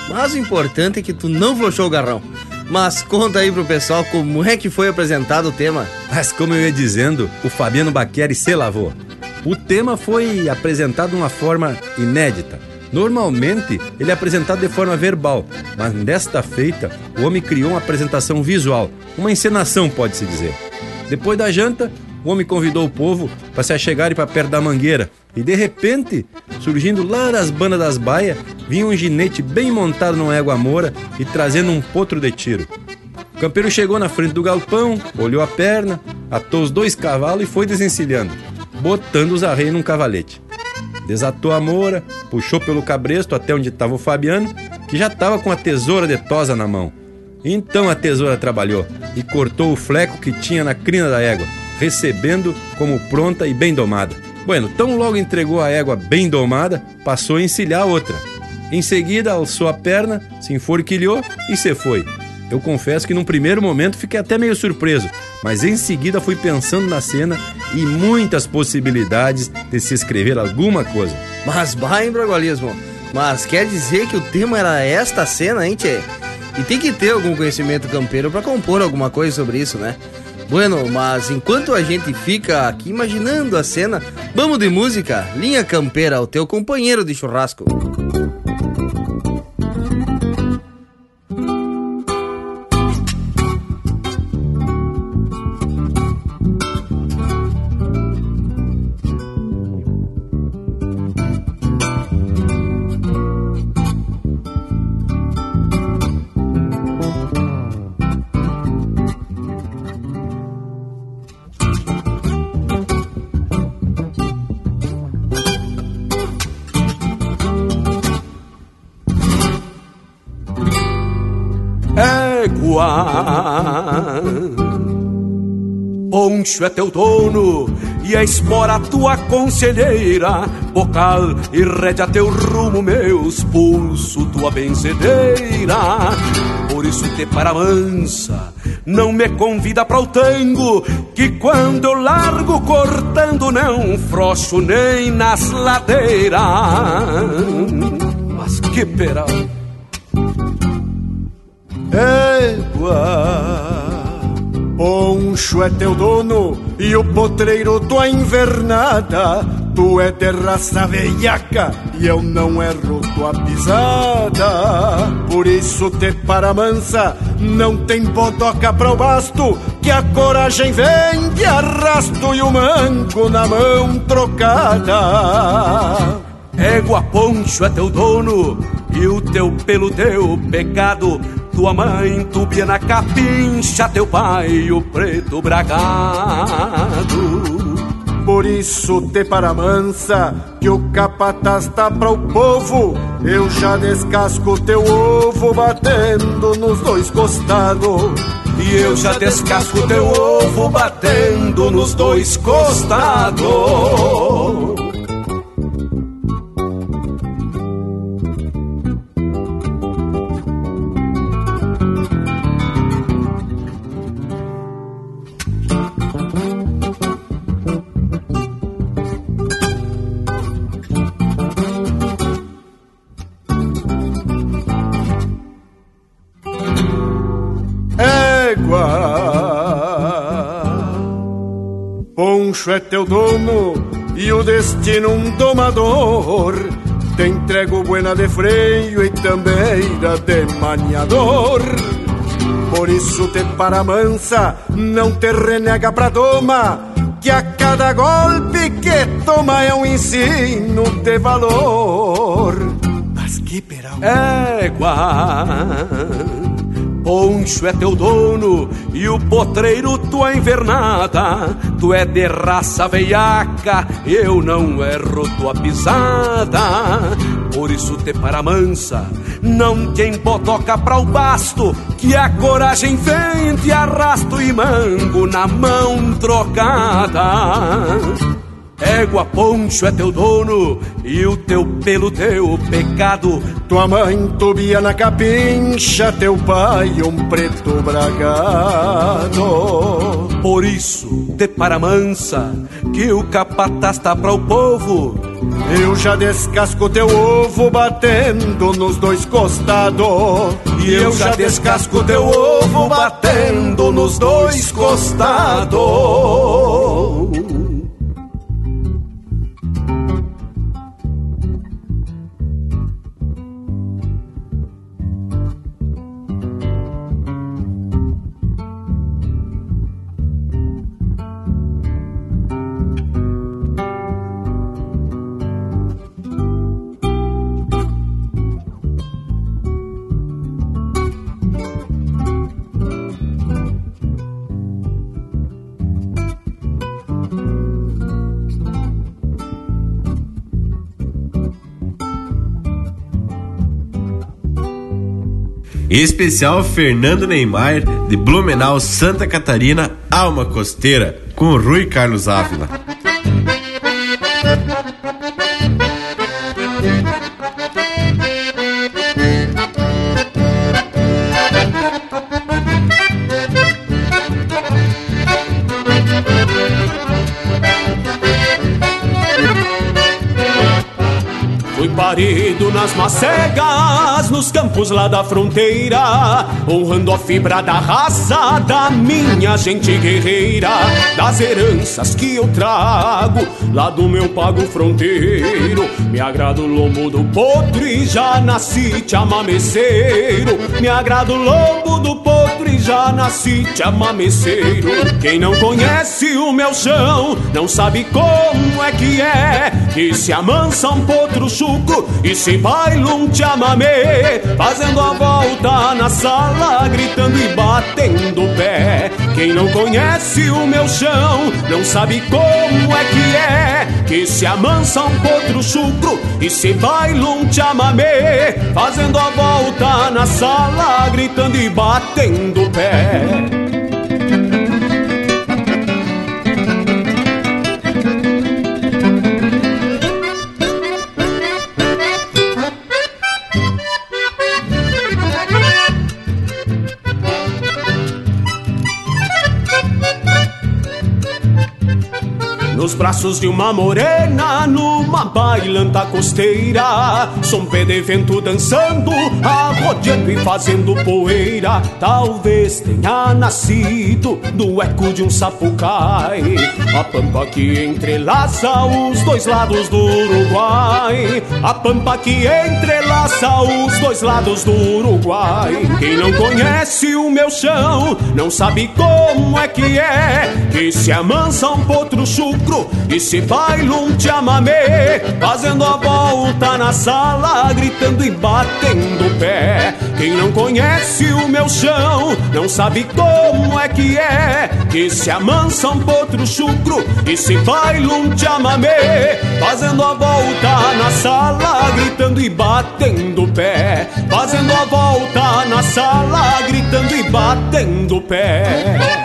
Mas o importante é que tu não flochou o garrão. Mas conta aí pro pessoal como é que foi apresentado o tema. Mas como eu ia dizendo, o Fabiano Baqueri se lavou. O tema foi apresentado de uma forma inédita. Normalmente ele é apresentado de forma verbal, mas desta feita o homem criou uma apresentação visual, uma encenação, pode-se dizer. Depois da janta, o homem convidou o povo para se achegarem para perto da mangueira. E de repente, surgindo lá das bandas das baias, vinha um ginete bem montado numa égua moura e trazendo um potro de tiro. O campeiro chegou na frente do galpão, olhou a perna, atou os dois cavalos e foi desencilhando, botando os arreios num cavalete. Desatou a moura, puxou pelo cabresto até onde estava o Fabiano, que já estava com a tesoura de tosa na mão. Então a tesoura trabalhou e cortou o fleco que tinha na crina da égua, recebendo como pronta e bem domada. Bueno, tão logo entregou a égua bem domada, passou a encilhar outra. Em seguida, alçou a perna, se enforquilhou e se foi. Eu confesso que num primeiro momento fiquei até meio surpreso, mas em seguida fui pensando na cena e muitas possibilidades de se escrever alguma coisa. Mas vai, bragualismo. Mas quer dizer que o tema era esta cena, hein, tchê? E tem que ter algum conhecimento campeiro para compor alguma coisa sobre isso, né? Bueno, mas enquanto a gente fica aqui imaginando a cena, vamos de música? Linha Campeira, o teu companheiro de churrasco. Poncho é teu dono e a espora tua conselheira. Bocal e rédea teu rumo, meus pulso, tua benzedeira. Por isso te para mansa, não me convida para o tango, que quando eu largo cortando não frouxo nem nas ladeiras. Mas que peral! Égua, Poncho é teu dono e o potreiro tua invernada. Tu é de raça veiaca e eu não erro tua pisada. Por isso te para mansa, não tem bodoca para o basto, que a coragem vem de arrasto e o manco na mão trocada. Égua Poncho é teu dono e o teu pelo teu pecado tua mãe, tubia na capincha, teu pai, o preto bragado. Por isso te para mansa, que o capataz tá para o povo. Eu já descasco teu ovo batendo nos dois costados. E eu já descasco teu ovo batendo nos dois costados. Teu dono e o destino um domador. Te entrego buena de freio e tambeira de maniador. Por isso te para mansa, não te renega pra doma, que a cada golpe que toma é um ensino de valor. Mas que peral. Égua, Poncho é teu dono e o potreiro tua invernada. Tu é de raça veiaca, eu não erro tua pisada. Por isso te para mansa, não te embotoca pra o basto, que a coragem vem te arrasto e mango na mão trocada. Égua Poncho é teu dono e o teu pelo teu pecado. Tua mãe tubia na capincha, teu pai um preto bragado. Por isso, te para mansa, que o capataz tá pra o povo. Eu já descasco teu ovo batendo nos dois costados. E eu já descasco teu ovo batendo nos dois costados. Especial Fernando Neymar, de Blumenau, Santa Catarina, Alma Costeira, com Rui Carlos Ávila. Parido nas macegas, nos campos lá da fronteira, honrando a fibra da raça da minha gente guerreira, das heranças que eu trago lá do meu pago fronteiro. Me agrada o lombo do potro e já nasci te amameceiro. Me agrada o lombo do potro e já nasci te amameceiro. Quem não conhece o meu chão não sabe como é que é que se amansa um potro chuco e se baila um chamamé Fazendo a volta na sala Gritando e batendo o pé Quem não conhece o meu chão Não sabe como é que é. Que se amansa um potro chucro E se baila um chamamé Fazendo a volta na sala Gritando e batendo o pé braços de uma morena, numa bailanta costeira. Som pé de vento dançando, arrodeando e fazendo poeira. Talvez tenha nascido do eco de um sapucai. A pampa que entrelaça os dois lados do Uruguai. A pampa que entrelaça os dois lados do Uruguai. Quem não conhece o meu chão, não sabe como é que é. Que se amansa um potro chucro e se baila um chamamé Fazendo a volta na sala Gritando e batendo o pé. Quem não conhece o meu chão Não sabe como é que é. Que se amansa um potro chucro E se baila um chamamé Fazendo a volta na sala Gritando e batendo o pé. Fazendo a volta na sala Gritando e batendo o pé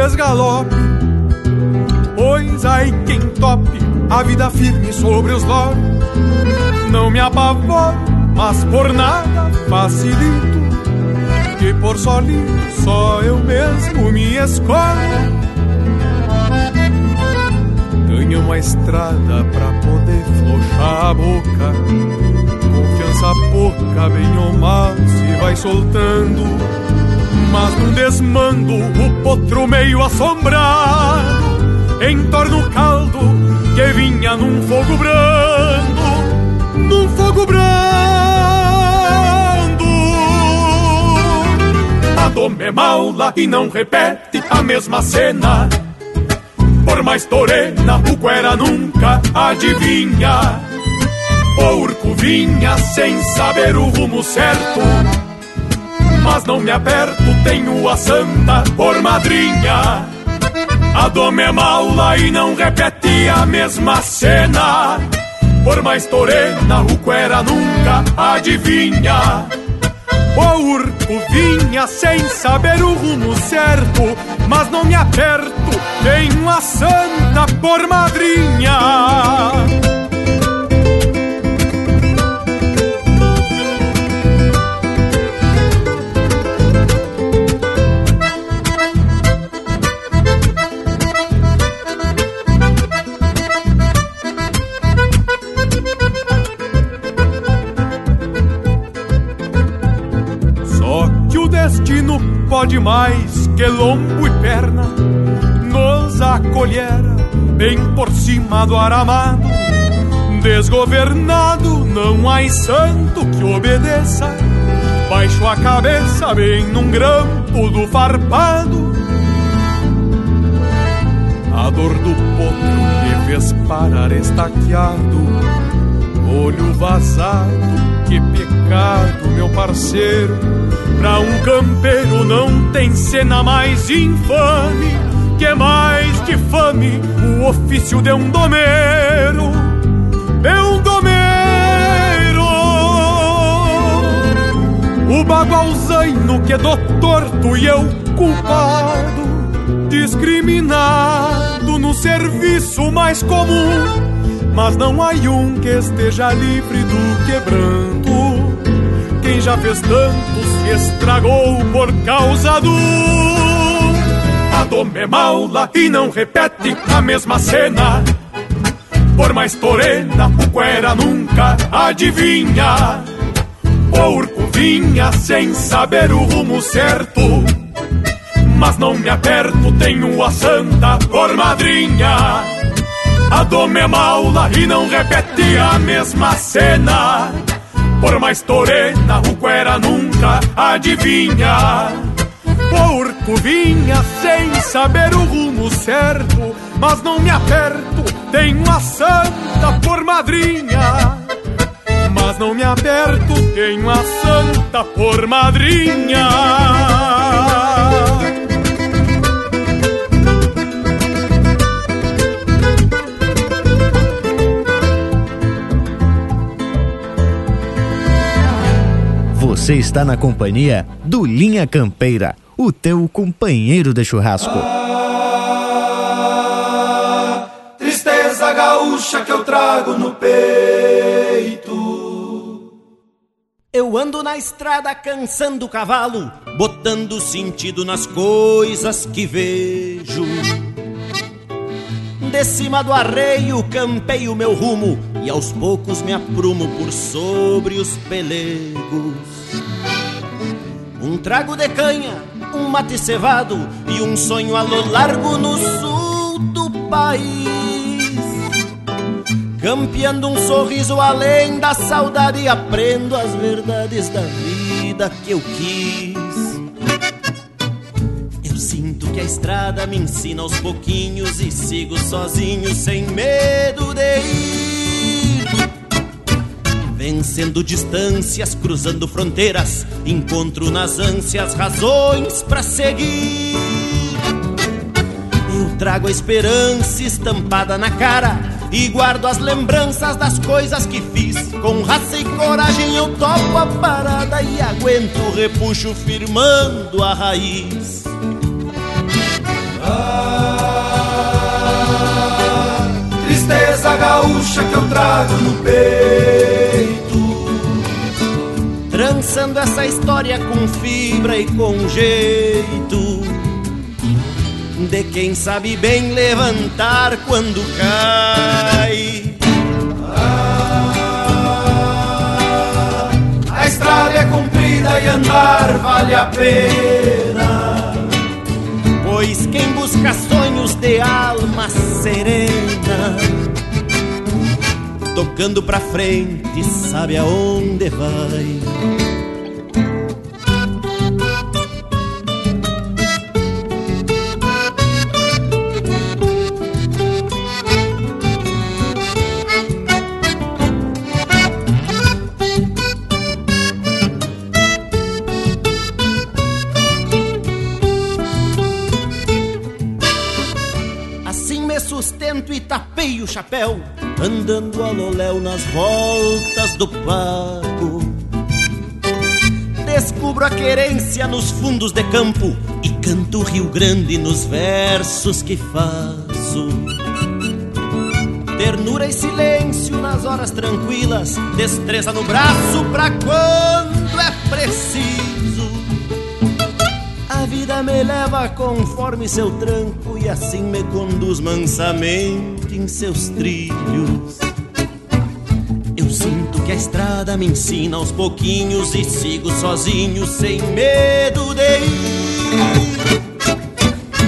Três galope Pois ai quem tope a vida firme sobre os loros. Não me apavoro, mas por nada facilito. Que por solinho só eu mesmo me escolho. Tenho uma estrada pra poder flochar a boca. Confiança pouca, bem ou mal, se vai soltando. Mas num desmando, o potro meio assombrado entorna o caldo que vinha num fogo brando, num fogo brando. A doma é maula e não repete a mesma cena. Por mais torena, o cuera nunca adivinha. O urco vinha sem saber o rumo certo. Mas não me aperto, tenho a santa por madrinha. A doma é maula e não repete a mesma cena. Por mais torena, o cuera nunca adivinha. O urco vinha sem saber o rumo certo, mas não me aperto, tenho a santa por madrinha. Destino pode mais que lombo e perna nos acolhera bem por cima do aramado. Desgovernado, não há santo que obedeça. Baixo a cabeça, bem num grampo do farpado. A dor do potro que fez parar estaqueado. Olho vazado, que pecado, meu parceiro. Pra um campeiro não tem cena mais infame que mais difame o ofício de um domeiro, de um domeiro. O bagualzaino que é do torto e eu culpado, discriminado no serviço mais comum, mas não há um que esteja livre do quebranto. Quem já fez tanto se estragou por causa do. A doma é maula e não repete a mesma cena. Por mais torena, o cuera nunca adivinha. O urco vinha sem saber o rumo certo. Mas não me aperto, tenho a santa por madrinha. A doma é maula e não repete a mesma cena. Por mais torena, o cuera nunca adivinha. Porco vinha sem saber o rumo certo, mas não me aperto, tenho a santa por madrinha. Mas não me aperto, tenho a santa por madrinha. Você está na companhia do Linha Campeira, o teu companheiro de churrasco. Ah, tristeza gaúcha que eu trago no peito. Eu ando na estrada cansando o cavalo, botando sentido nas coisas que vejo. De cima do arreio campei o meu rumo e aos poucos me aprumo por sobre os pelegos. Um trago de canha, um mate cevado e um sonho a lo largo no sul do país. Campeando um sorriso além da saudade, aprendo as verdades da vida que eu quis. A estrada me ensina aos pouquinhos e sigo sozinho sem medo de ir. Vencendo distâncias, cruzando fronteiras, encontro nas ânsias razões para seguir. Eu trago a esperança estampada na cara e guardo as lembranças das coisas que fiz. Com raça e coragem eu topo a parada e aguento o repuxo firmando a raiz. Ah, gaúcha que eu trago no peito. Trançando essa história com fibra e com jeito de quem sabe bem levantar quando cai. A estrada é comprida e andar vale a pena. Pois quem busca sonhos de alma serena, tocando pra frente, sabe aonde vai. Chapéu, andando a loléu nas voltas do pago. Descubro a querência nos fundos de campo e canto Rio Grande nos versos que faço. Ternura e silêncio nas horas tranquilas, destreza no braço pra quando é preciso. A vida me leva conforme seu tranco e assim me conduz mansamente em seus trilhos. Eu sinto que a estrada me ensina aos pouquinhos e sigo sozinho sem medo de ir.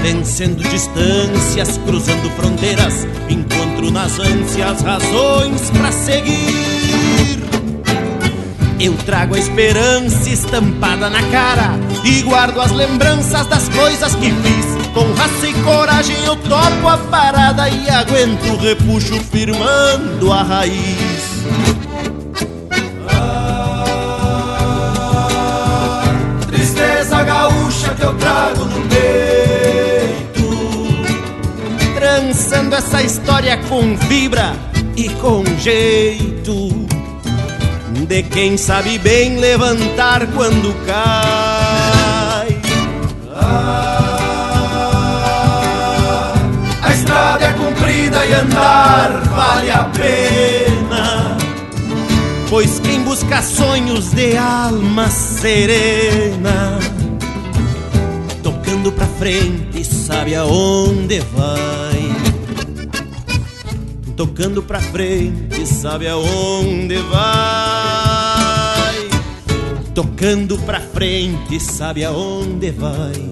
Vencendo distâncias, cruzando fronteiras, encontro nas ânsias razões pra seguir. Eu trago a esperança estampada na cara e guardo as lembranças das coisas que fiz. Com raça e coragem eu topo a parada e aguento o repuxo firmando a raiz. Tristeza gaúcha que eu trago no peito. Trançando essa história com vibra e com jeito de quem sabe bem levantar quando cai. Comprida e andar vale a pena. Pois quem busca sonhos de alma serena, tocando pra frente, sabe aonde vai. Tocando pra frente, sabe aonde vai. Tocando pra frente, sabe aonde vai.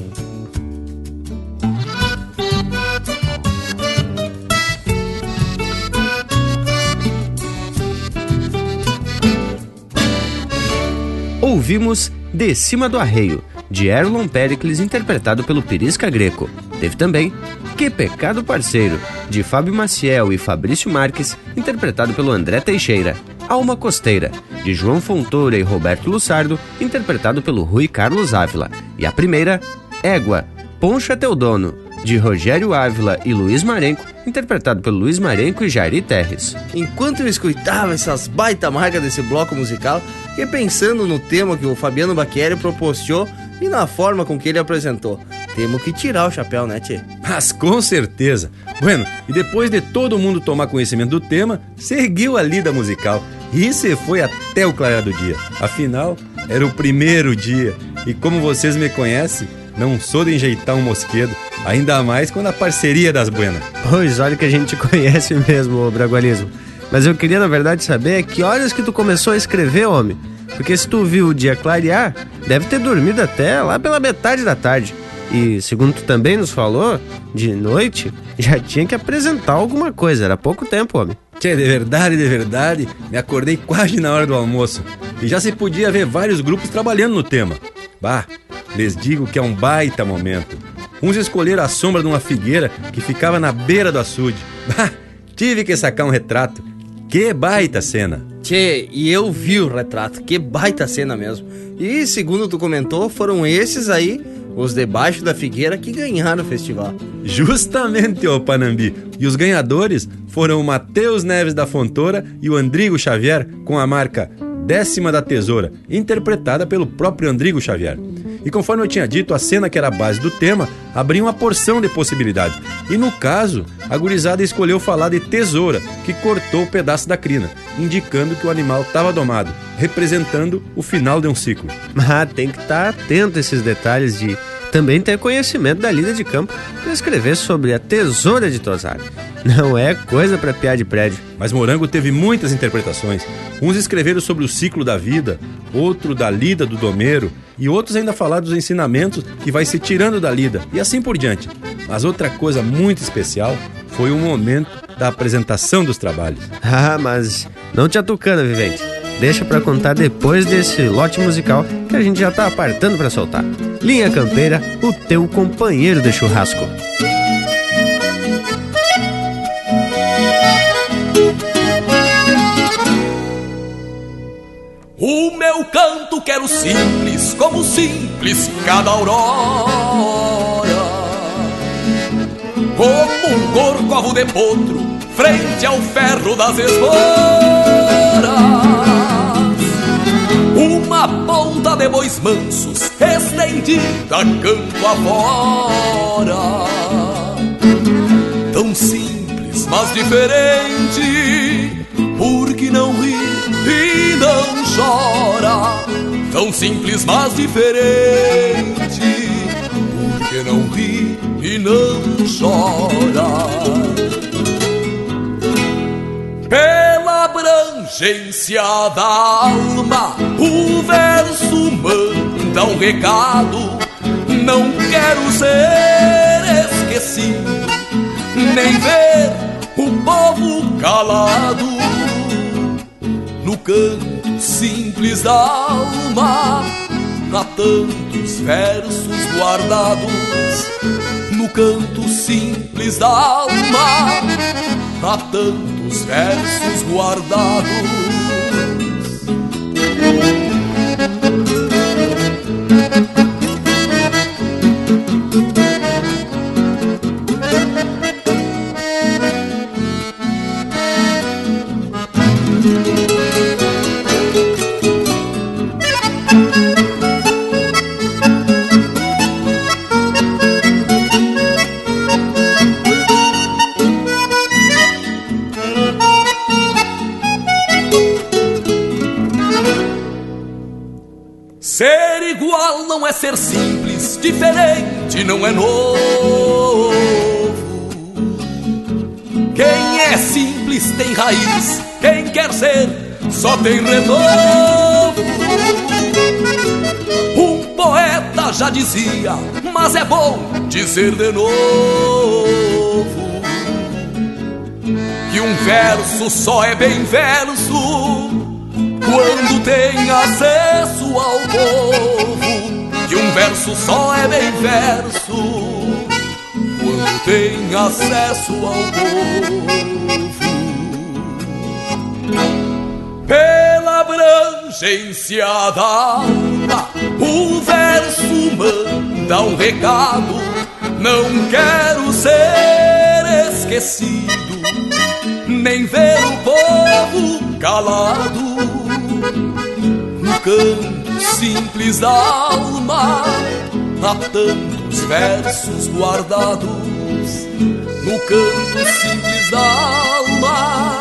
Ouvimos De Cima do Arreio, de Erlon Pericles, interpretado pelo Pirisca Greco. Teve também Que Pecado Parceiro, de Fábio Maciel e Fabrício Marques, interpretado pelo André Teixeira. Alma Costeira, de João Fontoura e Roberto Lussardo, interpretado pelo Rui Carlos Ávila. E a primeira, Égua, Poncha Teu Dono, de Rogério Ávila e Luiz Marenco, interpretado pelo Luiz Marenco e Jairi Terres. Enquanto eu escutava essas baita marcas desse bloco musical, fiquei pensando no tema que o Fabiano Baqueri proporcionou e na forma com que ele apresentou. Temos que tirar o chapéu, né, Tchê? Mas com certeza. Bueno, e depois de todo mundo tomar conhecimento do tema, seguiu a lida musical e se foi até o clarear do dia. Afinal, era o primeiro dia e como vocês me conhecem, não sou de enjeitar um mosquedo, ainda mais quando a parceria das buenas. Pois olha que a gente conhece mesmo o Bragualismo. Mas eu queria, na verdade, saber que horas que tu começou a escrever, homem. Porque se tu viu o dia clarear, deve ter dormido até lá pela metade da tarde. E segundo tu também nos falou, de noite já tinha que apresentar alguma coisa. Era pouco tempo, homem. Tchê, de verdade, de verdade, me acordei quase na hora do almoço. E já se podia ver vários grupos trabalhando no tema. Bah, lhes digo que é um baita momento. Uns escolheram a sombra de uma figueira que ficava na beira do açude. Bah, tive que sacar um retrato. Que baita cena! Tchê, e eu vi o retrato, que baita cena mesmo. E segundo tu comentou, foram esses aí, os debaixo da figueira, que ganharam o festival. Justamente, ô Panambi. E os ganhadores foram o Matheus Neves da Fontoura e o Andrigo Xavier com a marca Décima da Tesoura, interpretada pelo próprio Andrigo Xavier. E conforme eu tinha dito, a cena que era a base do tema abria uma porção de possibilidades. E no caso, a gurizada escolheu falar de tesoura, que cortou o pedaço da crina, indicando que o animal estava domado, representando o final de um ciclo. Ah, tem que estar atento a esses detalhes de também ter conhecimento da lida de campo para escrever sobre a tesoura de Tosar. Não é coisa para piar de prédio. Mas Morango teve muitas interpretações. Uns escreveram sobre o ciclo da vida, outro da lida do domeiro, e outros ainda falaram dos ensinamentos que vai se tirando da lida, e assim por diante. Mas outra coisa muito especial foi o momento da apresentação dos trabalhos. Ah, mas não te atucando, vivente. Deixa para contar depois desse lote musical que a gente já tá apartando para soltar. Linha Campeira, o teu companheiro de churrasco. O meu canto quero simples, como simples cada aurora. Como um corcovo de potro, frente ao ferro das esporas. Uma ponta de bois mansos, estendida campo afora. Tão simples, mas diferente, porque não ri e não chora. Tão simples, mas diferente, porque não ri e não chora. Pela abrangência da alma, o verso manda um recado. Não quero ser esquecido, nem ver o povo calado no canto simples da alma. Há tantos versos guardados no canto simples da alma. Há tantos versos guardados. Não é ser simples, diferente não é novo. Quem é simples tem raiz, quem quer ser só tem renovo. Um poeta já dizia, mas é bom dizer de novo. Que um verso só é bem verso quando tem acesso ao povo. Um verso só é bem verso quando tem acesso ao povo. Pela abrangência da alma, o verso manda um recado. Não quero ser esquecido, nem ver o povo calado no canto simples da alma. Há tantos versos guardados no canto simples da alma.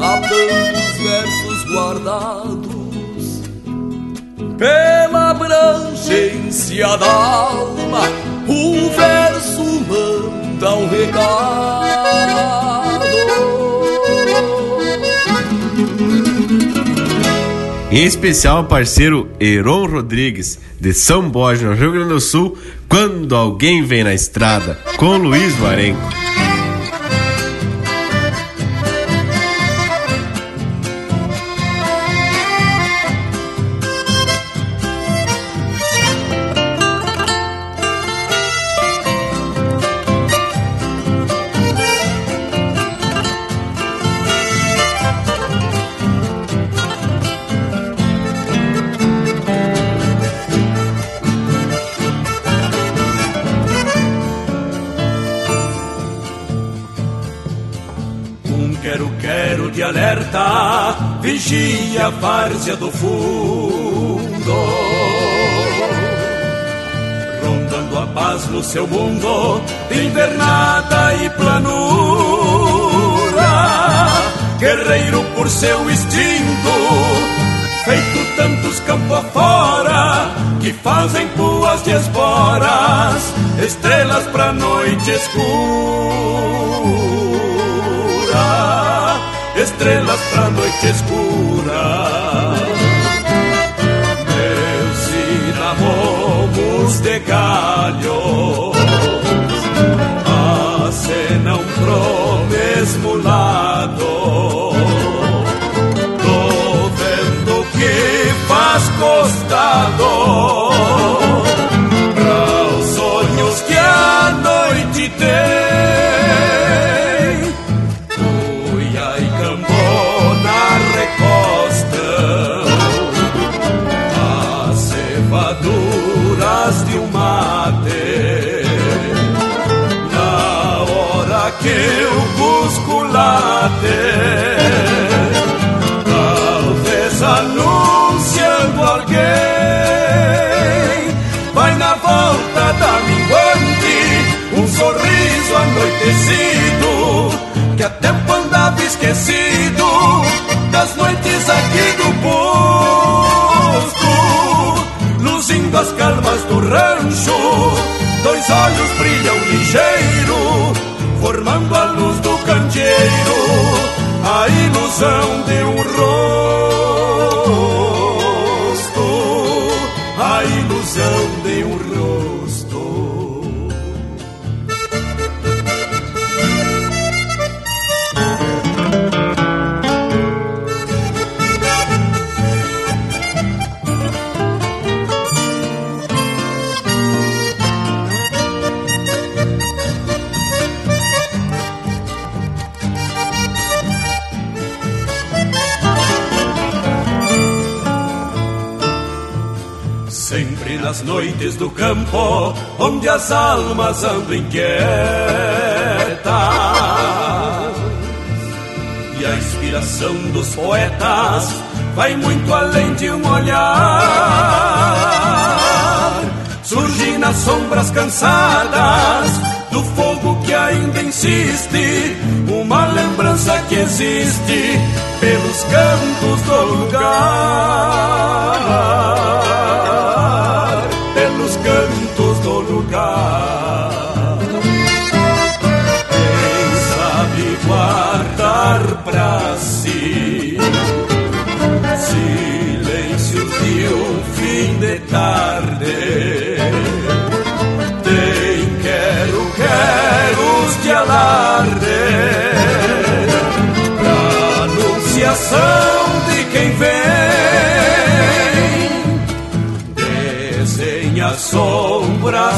Há tantos versos guardados pela abrangência da alma. O verso manda um recado. Em especial ao parceiro Heron Rodrigues, de São Borja, no Rio Grande do Sul, quando alguém vem na estrada, com Luiz Marenco. A várzea do fundo. paz no seu mundo de invernada e planura. Guerreiro por seu instinto, feito tantos campos afora, que fazem puas de esporas, estrelas pra noite escura. Estrelas pra noite escura. cinamomos de galhos acenam pro mesmo lado. Tô vendo que faz costado hora que o busco late, talvez anunciando alguém. Vai na volta da minguante, um sorriso anoitecido, que a tempo andava esquecido das noites aqui do posto, luzindo as calmas do rancho. Dois olhos brilham ilusão de noites do campo, onde as almas andam inquietas. E a inspiração dos poetas vai muito além de um olhar. Surge nas sombras cansadas do fogo que ainda insiste, uma lembrança que existe pelos cantos do lugar,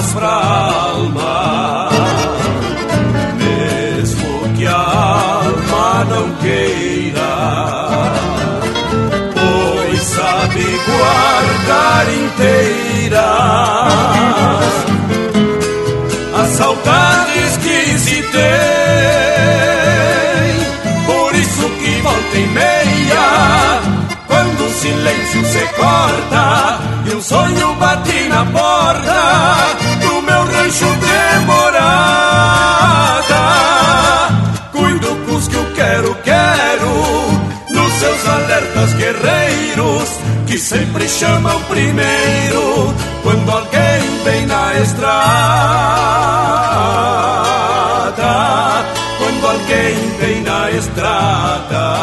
sombras pra alma, mesmo que a alma não queira pois sabe guardar inteiras as saudades que se tem. Por isso que volta e meia, quando o silêncio se corta e um sonho bate na porta chamam primeiro quando alguém vem na estrada. Quando alguém vem na estrada.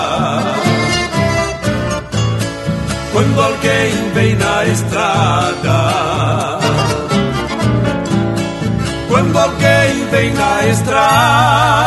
Quando alguém vem na estrada. Quando alguém vem na estrada.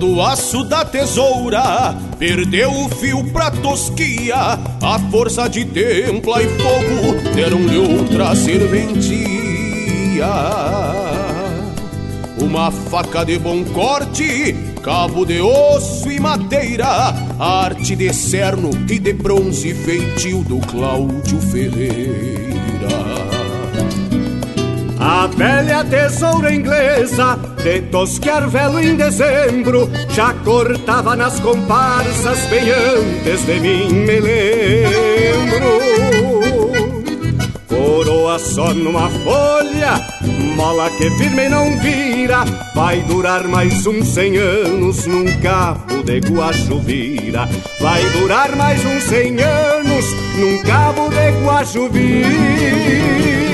Quando o aço da tesoura perdeu o fio pra tosquia, a força de templa e fogo deram-lhe outra serventia. Uma faca de bom corte, cabo de osso e madeira, arte de cerno e de bronze feitio do Cláudio Ferreira. A velha tesoura inglesa, de tosquear velo em dezembro, já cortava nas comparsas bem antes de mim me lembro. Coroa só numa folha, mola que firme não vira, vai durar mais uns cem anos num cabo de guajuvira. Vai durar mais uns cem anos num cabo de guajuvira.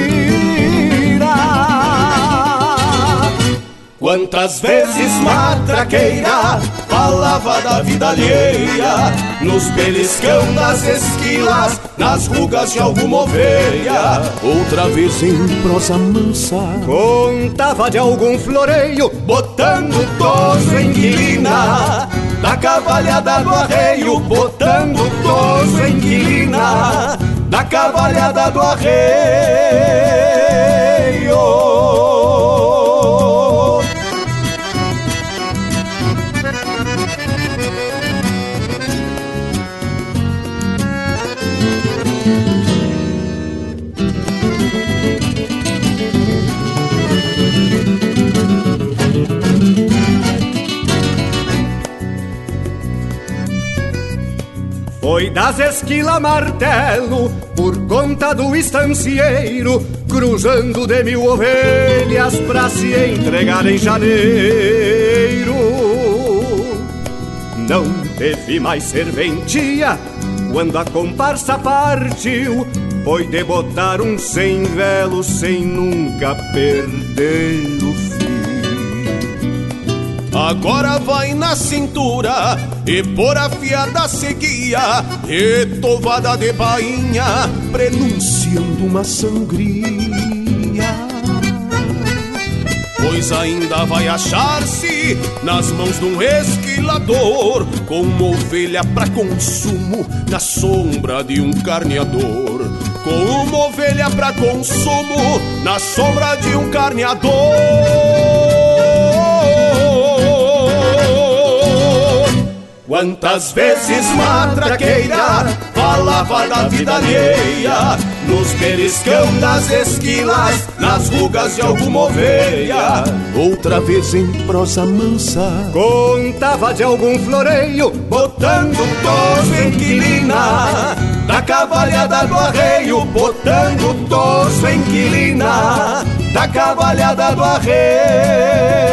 Quantas vezes matraqueira falava da vida alheia Nos beliscão das esquilas, nas rugas de alguma ovelha. Outra vez em prosa mansa Contava de algum floreio, botando toso em quilina Da cavalhada do arreio, botando toso em quilina Da cavalhada do arreio Foi das esquila martelo, por conta do estancieiro, cruzando de mil ovelhas pra se entregar em janeiro. Não teve mais serventia quando a comparsa partiu. Foi de botar um sem velo sem nunca perder o. Agora vai na cintura e por afiada seguia, retovada de bainha, prenunciando uma sangria. Pois ainda vai achar-se nas mãos de um esquilador, com uma ovelha para consumo na sombra de um carneador. Com uma ovelha para consumo na sombra de um carneador. Quantas vezes matraqueira falava da vida alheia Nos beliscão das esquilas, nas rugas de alguma ovelha Outra vez em prosa mansa Contava de algum floreio, botando toso em quilina. Da cavalhada do arreio, botando toso em quilina. Da cavalhada do arreio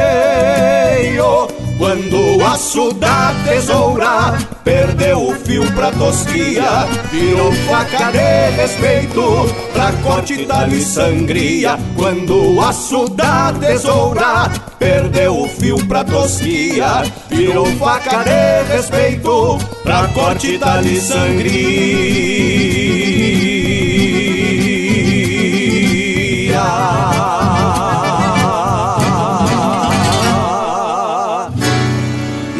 quando o aço da tesoura perdeu o fio pra tosquia, virou faca de respeito pra corte, e sangria. Quando o aço da tesoura perdeu o fio pra tosquia, virou faca de respeito pra corte, e sangria.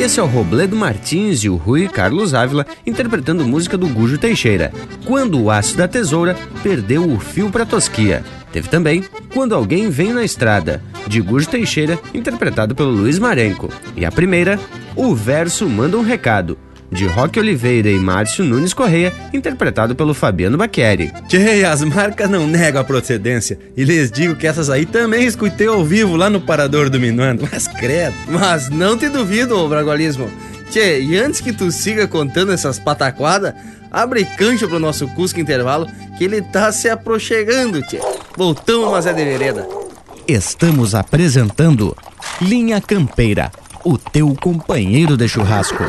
Esse é o Robledo Martins e o Rui Carlos Ávila interpretando música do Gujo Teixeira. Quando o aço da tesoura perdeu o fio pra tosquia. Teve também Quando Alguém Vem na Estrada, de Gujo Teixeira, interpretado pelo Luiz Marenco. E a primeira, O Verso Manda um Recado, de Roque Oliveira e Márcio Nunes Correia, interpretado pelo Fabiano Bacchieri. Tchê, as marcas não negam a procedência. E lhes digo que essas aí também escutei ao vivo lá no Parador do Minuano. Mas credo. Mas não te duvido, ô Bragualismo. Tchê, e antes que tu siga contando essas pataquadas, abre cancha pro nosso Cusco Intervalo, que ele tá se aproxegando, tchê. Voltamos, mas é de vereda. Estamos apresentando Linha Campeira, o teu companheiro de churrasco.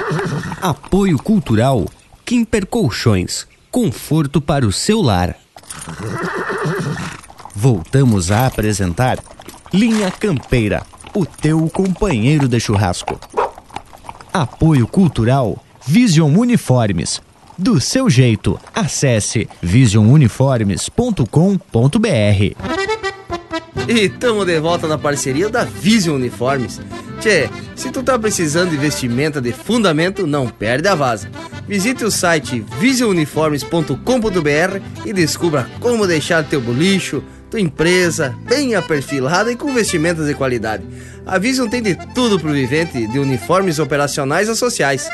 Apoio Cultural Kimper Colchões, conforto para o seu lar. Voltamos a apresentar Linha Campeira, o teu companheiro de churrasco. Apoio Cultural Vision Uniformes. Do seu jeito, acesse visionuniformes.com.br. E estamos de volta na parceria da Vision Uniformes. Tchê, se tu tá precisando de vestimenta de fundamento, não perde a vaza. Visite o site visionuniformes.com.br e descubra como deixar teu bolicho, tua empresa bem aperfilada e com vestimentas de qualidade. A Vision tem de tudo pro vivente, de uniformes operacionais a sociais.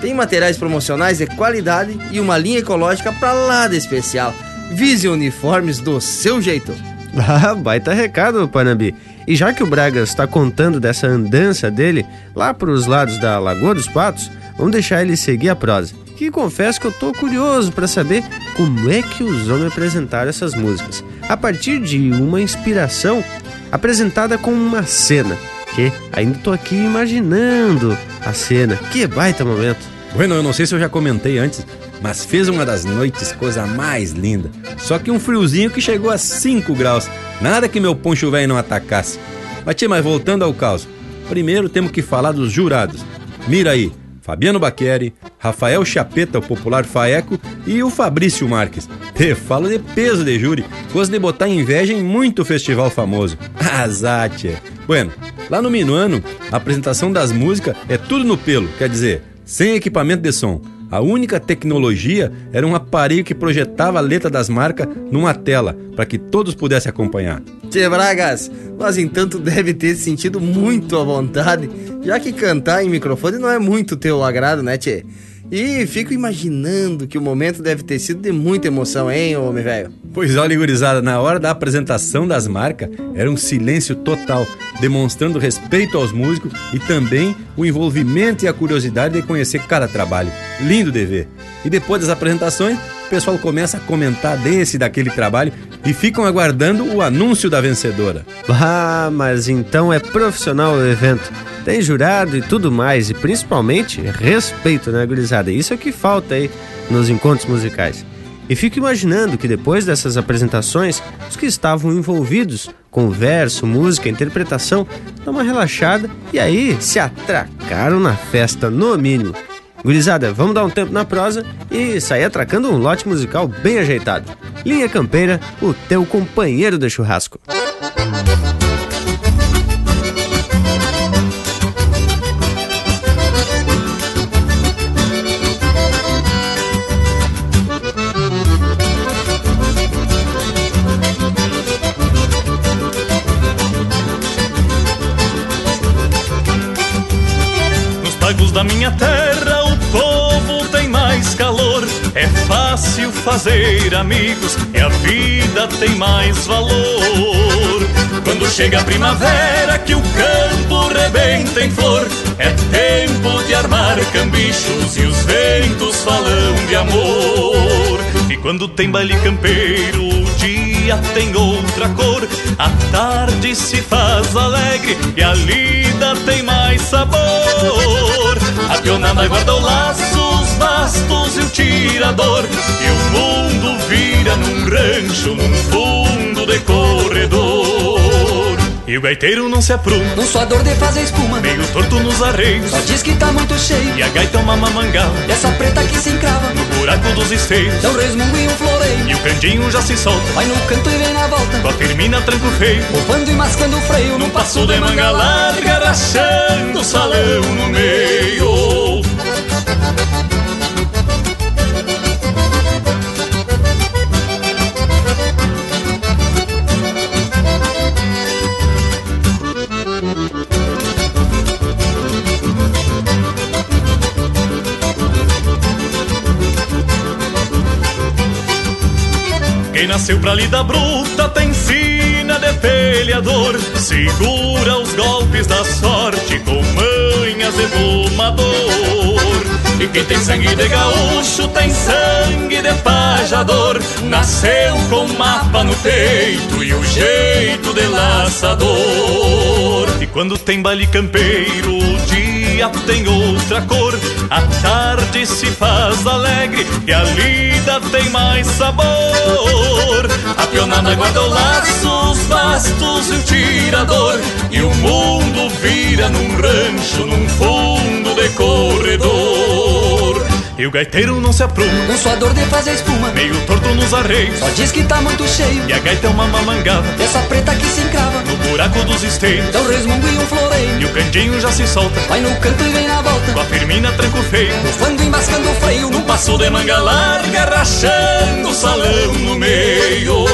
Tem materiais promocionais de qualidade e uma linha ecológica pra lá de especial. Vision Uniformes do seu jeito. Ah, baita recado, Panambi. E já que o Bragas está contando dessa andança dele lá para os lados da Lagoa dos Patos, vamos deixar ele seguir a prosa. Que confesso que eu tô curioso para saber como é que os homens apresentaram essas músicas. A partir de uma inspiração apresentada com uma cena. Que ainda tô aqui imaginando a cena. Que baita momento. Bueno, eu não sei se eu já comentei antes, mas fez uma das noites coisa mais linda. Só que um friozinho que chegou a 5 graus. Nada que meu poncho velho não atacasse. Mas, tia, mas voltando ao caos. Primeiro temos que falar dos jurados. Mira aí, Fabiano Baqueri, Rafael Chapeta, o popular Faeco, e o Fabrício Marques. Te falo de peso de júri, coisa de botar inveja em muito festival famoso. Azar, tia. Bueno, lá no Minuano, a apresentação das músicas é tudo no pelo, quer dizer, sem equipamento de som. A única tecnologia era um aparelho que projetava a letra das marcas numa tela, para que todos pudessem acompanhar. Tchê Bragas, mas entanto deve ter se sentido muito à vontade, já que cantar em microfone não é muito teu agrado, né, Tchê? E fico imaginando que o momento deve ter sido de muita emoção, hein, homem velho? Pois olha, gurizada, na hora da apresentação das marcas, era um silêncio total, demonstrando respeito aos músicos e também o envolvimento e a curiosidade de conhecer cada trabalho. Lindo de ver. E depois das apresentações, o pessoal começa a comentar desse e daquele trabalho e ficam aguardando o anúncio da vencedora. Ah, mas então é profissional o evento. Tem jurado e tudo mais, e principalmente respeito, né, gurizada? Isso é o que falta aí nos encontros musicais. E fico imaginando que depois dessas apresentações, os que estavam envolvidos com verso, música, interpretação, dão uma relaxada e aí se atracaram na festa, no mínimo. Gurizada, vamos dar um tempo na prosa e sair atracando um lote musical bem ajeitado. Linha Campeira, o teu companheiro de churrasco. Da minha terra o povo tem mais calor. É fácil fazer amigos e a vida tem mais valor. Quando chega a primavera que o campo rebenta em flor, é tempo de armar cambichos e os ventos falam de amor. E quando tem baile campeiro, dia tem outra cor. A tarde se faz alegre e a lida tem mais sabor. A pionada guarda o laço, os bastos e o tirador. E o mundo vira num rancho, num fundo de corredor. E o gaiteiro não se apruma. Num suador de fazer espuma. Meio torto nos arreios. Só diz que tá muito cheio. E a gaita é uma mamangala. Essa preta que se encrava. No buraco dos esteios. É um resmungo e um floreio. E o candinho já se solta. Vai no canto e vem na volta. Com a firmina tranco feio. Bufando e mascando o freio. Num passo de manga larga Rachando o salão no meio Quem nasceu pra lida bruta tem sina de peleador Segura os golpes da sorte com manhas de domador E quem tem sangue de gaúcho tem sangue de pajador. Nasceu com mapa no peito e o jeito de laçador. E quando tem baile campeiro o dia tem outra cor A tarde se faz alegre e a lida tem mais sabor. A pionada guarda o laço, os bastos e o tirador E o mundo vira num rancho, num fundo de corredor E o gaiteiro não se apruma. Um suador de fazer espuma. Meio torto nos arreios. Só diz que tá muito cheio. E a gaita é uma mamangada. Essa preta que se encrava. No buraco dos esteiros. Dá um resmungo e um floreio. E o candinho já se solta. Vai no canto e vem na volta. Com a firmina tranco feio. Bufando e embascando o freio. Num passo de manga larga Rachando o salão no meio.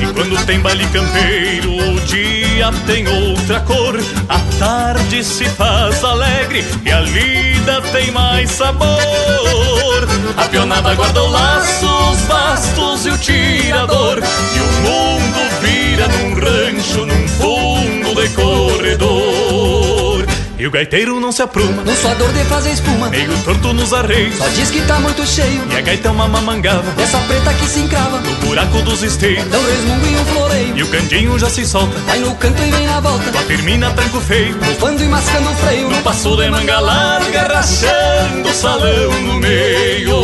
E quando tem baile campeiro O dia tem outra cor. A tarde se faz alegre E a lida tem mais sabor A pionada guarda o laço Os bastos e o tirador. E o mundo vira num rancho Num fundo de corredor E o gaiteiro não se apruma. No suador de fazer espuma. Meio torto nos arreios. Só diz que tá muito cheio. E a gaita é uma mamangava. Essa preta que se encrava. No buraco dos esteiros. Dá um resmungo e um floreio. E o candinho já se solta. Vai no canto e vem na volta. Com a firmina tranco feio. Bufando e mascando o freio. No passo de manga larga Rachando o salão no meio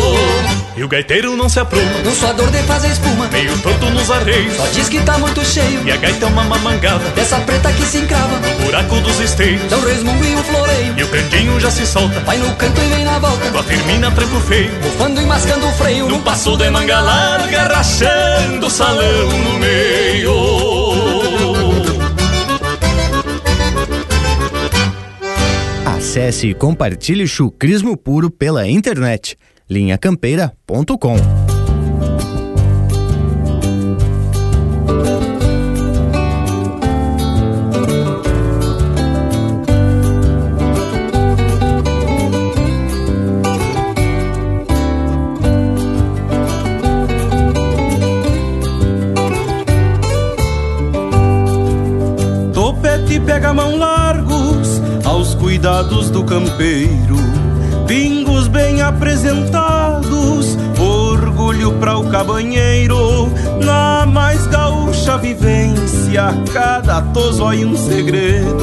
E o gaiteiro não se apruma. No suador de fazer espuma. Meio torto nos arreios. Só diz que tá muito cheio. E a gaita é uma mamangava Dessa preta que se encrava. No buraco dos esteiros Dá um resmungo e um floreio. E o candinho já se solta. Vai no canto e vem na volta. Com a firmina tranco feio. Bufando e mascando o freio. No passo de manga larga Rachando o salão no meio. Acesse e compartilhe chucrismo puro pela internet. linhacampeira.com gaúcha vivência, cada tosói um segredo.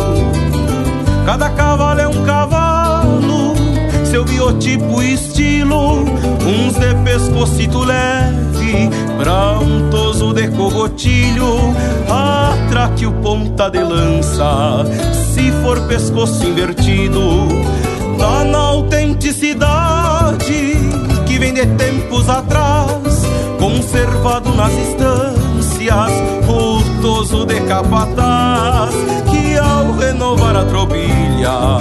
Cada cavalo é um cavalo, seu biotipo e estilo. Uns de pescocito leve, pra um toso de cogotilho. Atraque o ponta de lança, se for pescoço invertido. Tá na autenticidade que vem de tempos atrás, conservado nas instâncias, o toso de capataz, que ao renovar a tropilha,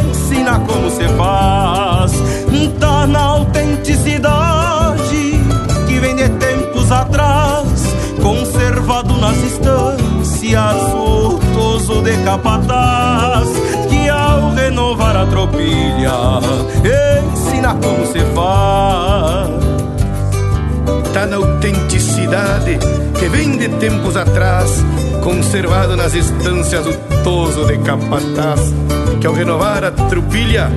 ensina como se faz. Tá na autenticidade que vem de tempos atrás, conservado nas instâncias, o toso de capataz, que ao renovar a tropilha, ensina como se faz. Tá na autenticidade que vem de tempos atrás, conservado nas estâncias do toso de capataz, que ao renovar a trupilha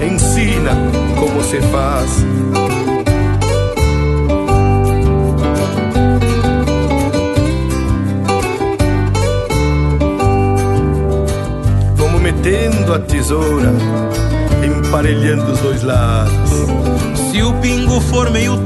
ensina como se faz. Vamos metendo a tesoura, emparelhando os dois lados. Se o pingo for meio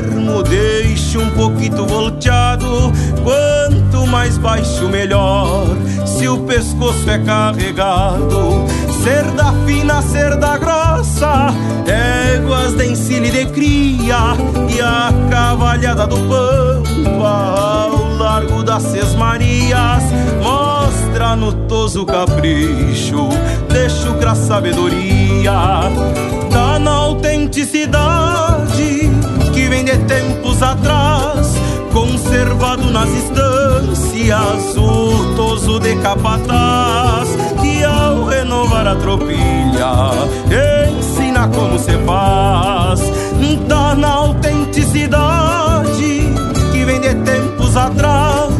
termo, deixe um pouquinho volteado. Quanto mais baixo, melhor. Se o pescoço é carregado, cerda fina, cerda grossa, éguas de ensino e de cria, e a cavalhada do pampa ao largo das Seis Marias. Mostra no toso capricho, deixa o sabedoria tá na autenticidade de tempos atrás, conservado nas instâncias, o toso de capataz, que ao renovar a tropilha, ensina como se faz, tá na autenticidade que vem de tempos atrás,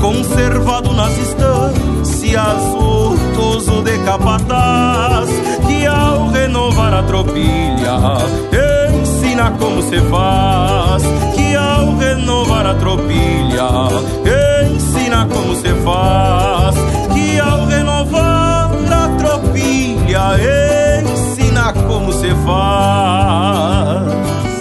conservado nas instâncias, o toso de capataz, que ao renovar a tropilha, ensina como se faz. Que ao renovar a tropilha, ensina como se faz. Que ao renovar a tropilha, ensina como se faz.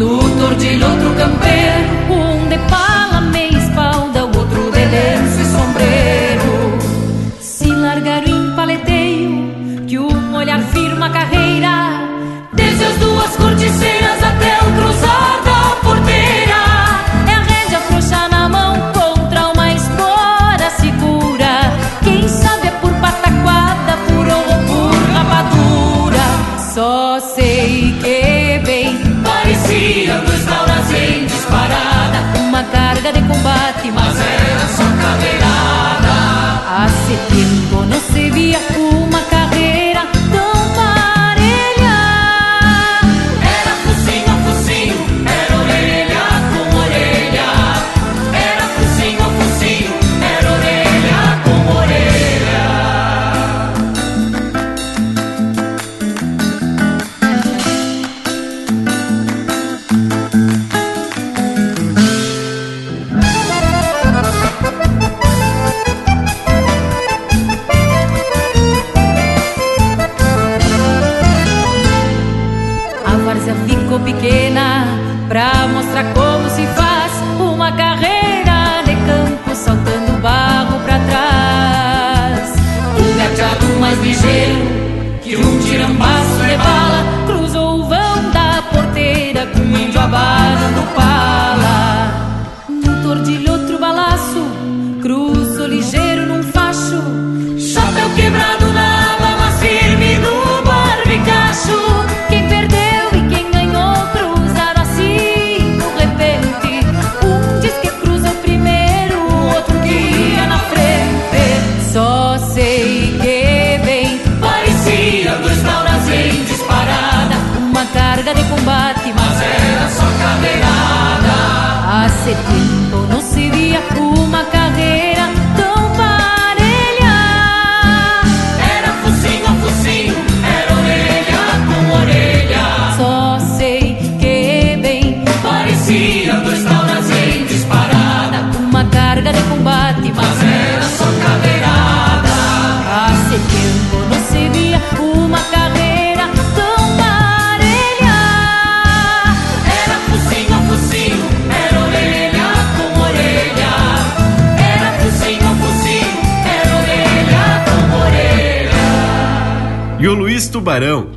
No tordilho outro campeiro Um de pala,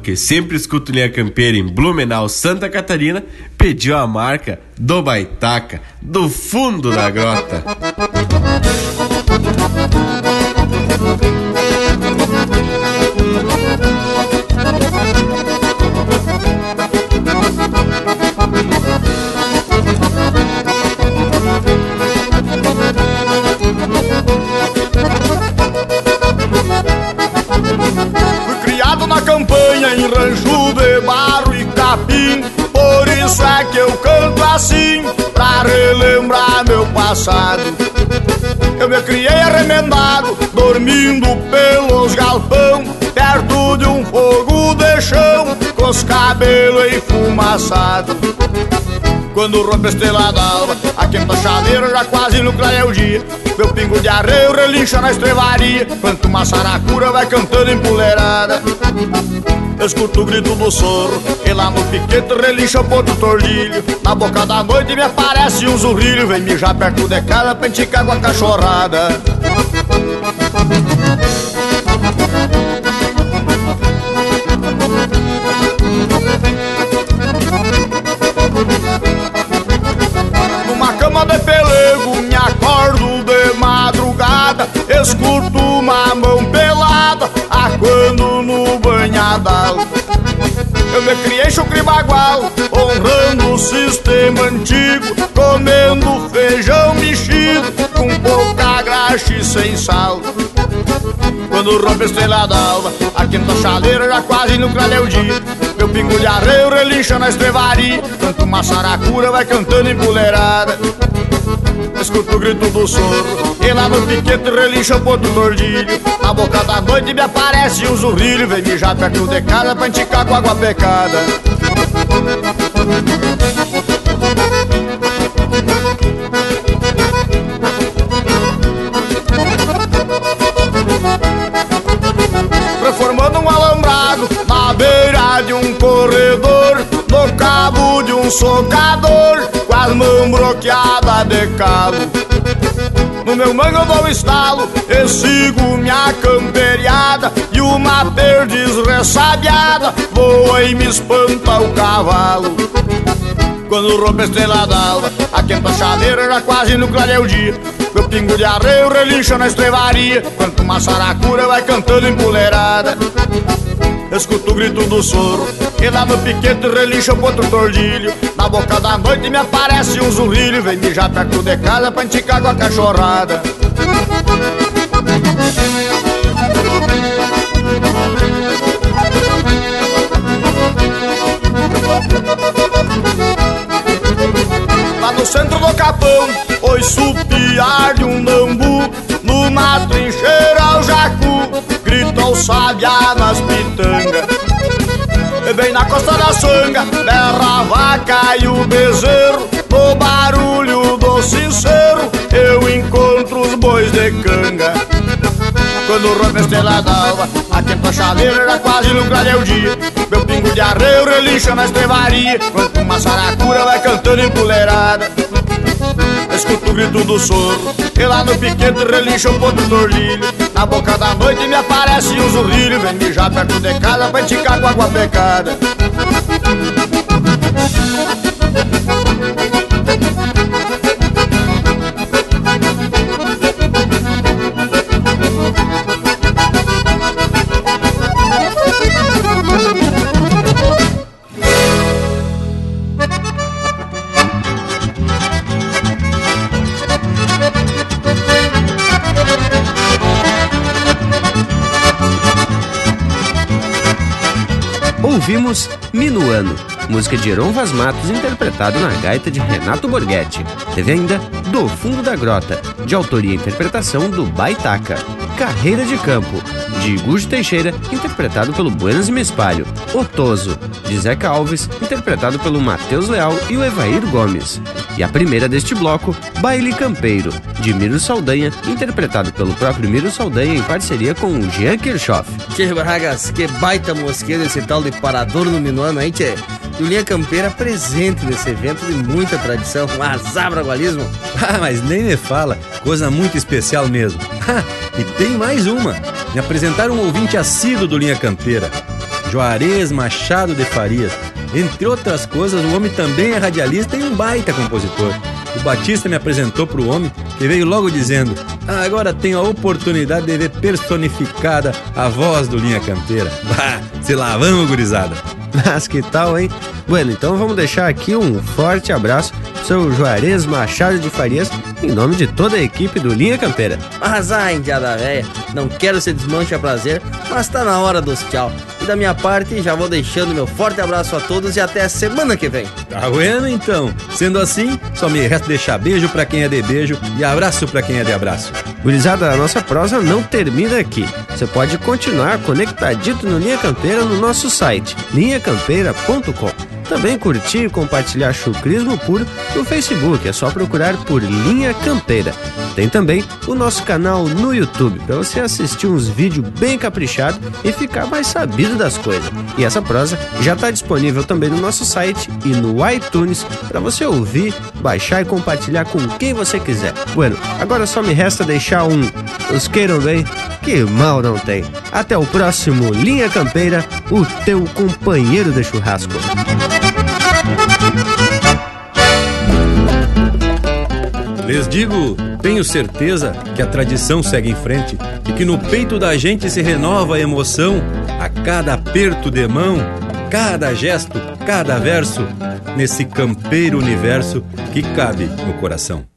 Que sempre escuta linha campeira em Blumenau, Santa Catarina, pediu a marca do Baitaca, do fundo da grota. Na campanha em rancho de barro e capim. Por isso é que eu canto assim Pra relembrar meu passado. Eu me criei arremendado Dormindo pelos galpão Perto de um fogo de chão Com os cabelos enfumaçados quando rompe a estrela d'alva A quenta chaveira já quase no clareia o dia. Meu pingo de arreio relincha na estrevaria Quanto uma saracura vai cantando empoleirada Eu escuto o grito do soro E lá no piquete relincha o ponto tordilho. Na boca da noite me aparece um zurrilho Vem mijar perto de casa pra enticar com a cachorrada Escuto uma mão pelada Aquando no banhadal. Eu me criei chucre bagual Honrando o sistema antigo Comendo feijão mexido Com pouca graxa e sem sal. Quando rompe a estrela d'alva A quinta chaleira já quase no o dia. Meu pingo de arreio relincha na estrevaria Tanto uma saracura vai cantando empoleirada escuto o grito do soro E lá no piquete relincha o ponto do ordilho Na boca da noite me aparece um zurrilho Vem mijar perto de casa pra enticar com água pecada. Transformando um alambrado na beira de um corredor socador com as mãos bloqueadas de calo. No meu mango eu dou estalo e sigo minha camperiada E uma perdiz ressabiada voa e me espanta o cavalo. Quando rompe a estrela d'alva, a chaveira já quase no clareio dia. Meu pingo de arreio relincha na estrevaria Quanto uma saracura vai cantando empoleirada Escuto o grito do soro E lá no piquete relincha o outro tordilho. Na boca da noite me aparece um zurrilho Vem mijar perto de casa pra enticar com a cachorrada. Lá no centro do capão Oi supiar de um nambu. Numa trincheira o jacu Grita o sabiá na costa da sanga Berra a vaca e o bezerro No barulho do sincero Eu encontro os bois de canga. Quando rompe a estrela d'alva Atento a chaveira, era quase no clareio dia. Meu pingo de arreio relincha na estrevaria Quanto uma saracura vai cantando empoleirada Escuto o grito do soro E lá no piquete relincha o ponto do orlilho Na boca da noite me aparece um zurrilho Vem mijar perto de casa pra enticar com água pecada Ouvimos Minuano, música de Heron Vaz Matos, interpretado na gaita de Renato Borghetti. Teve ainda Do Fundo da Grota, de autoria e interpretação do Baitaca. Carreira de Campo, de Gujo Teixeira, interpretado pelo Buenas e Me Espalho. Otoso, de Zeca Alves, interpretado pelo Matheus Leal e o Evair Gomes. E a primeira deste bloco, Baile Campeiro, de Miro Saldanha, interpretado pelo próprio Miro Saldanha em parceria com o Jean Kirchhoff. Que bragas, que baita mosqueiro esse tal de parador no Minuano, hein, tchê? Julinha Campeira presente nesse evento de muita tradição, um azar bragualismo. Ah, mas nem me fala, coisa muito especial mesmo. Ah, e tem mais uma. Me apresentaram um ouvinte assíduo do Linha Campeira, Juarez Machado de Farias. Entre outras coisas, o homem também é radialista e um baita compositor. O Batista me apresentou para o homem, que veio logo dizendo: ah, Agora tenho a oportunidade de ver personificada a voz do Linha Campeira. Bah, se lá vamos, gurizada. Mas que tal, hein? Bueno, então vamos deixar aqui um forte abraço seu Juarez Machado de Farias, em nome de toda a equipe do Linha Campeira. Azar, indiada velha, não quero ser desmanche a prazer, mas tá na hora dos tchau. E da minha parte, já vou deixando meu forte abraço a todos e até a semana que vem. Tá bueno então. Sendo assim, só me resta deixar beijo pra quem é de beijo e abraço pra quem é de abraço. Gurizada, a nossa prosa não termina aqui. Você pode continuar conectadito no Linha Campeira no nosso site, linhacampeira.com. Também curtir e compartilhar chucrismo puro no Facebook, é só procurar por Linha Campeira. Tem também o nosso canal no YouTube, para você assistir uns vídeos bem caprichados e ficar mais sabido das coisas. E essa prosa já está disponível também no nosso site e no iTunes para você ouvir, baixar e compartilhar com quem você quiser. Bueno, agora só me resta deixar um os queiram bem, que mal não tem. Até o próximo Linha Campeira, o teu companheiro de churrasco. Les digo, tenho certeza que a tradição segue em frente e que no peito da gente se renova a emoção a cada aperto de mão, cada gesto, cada verso, nesse campeiro universo que cabe no coração.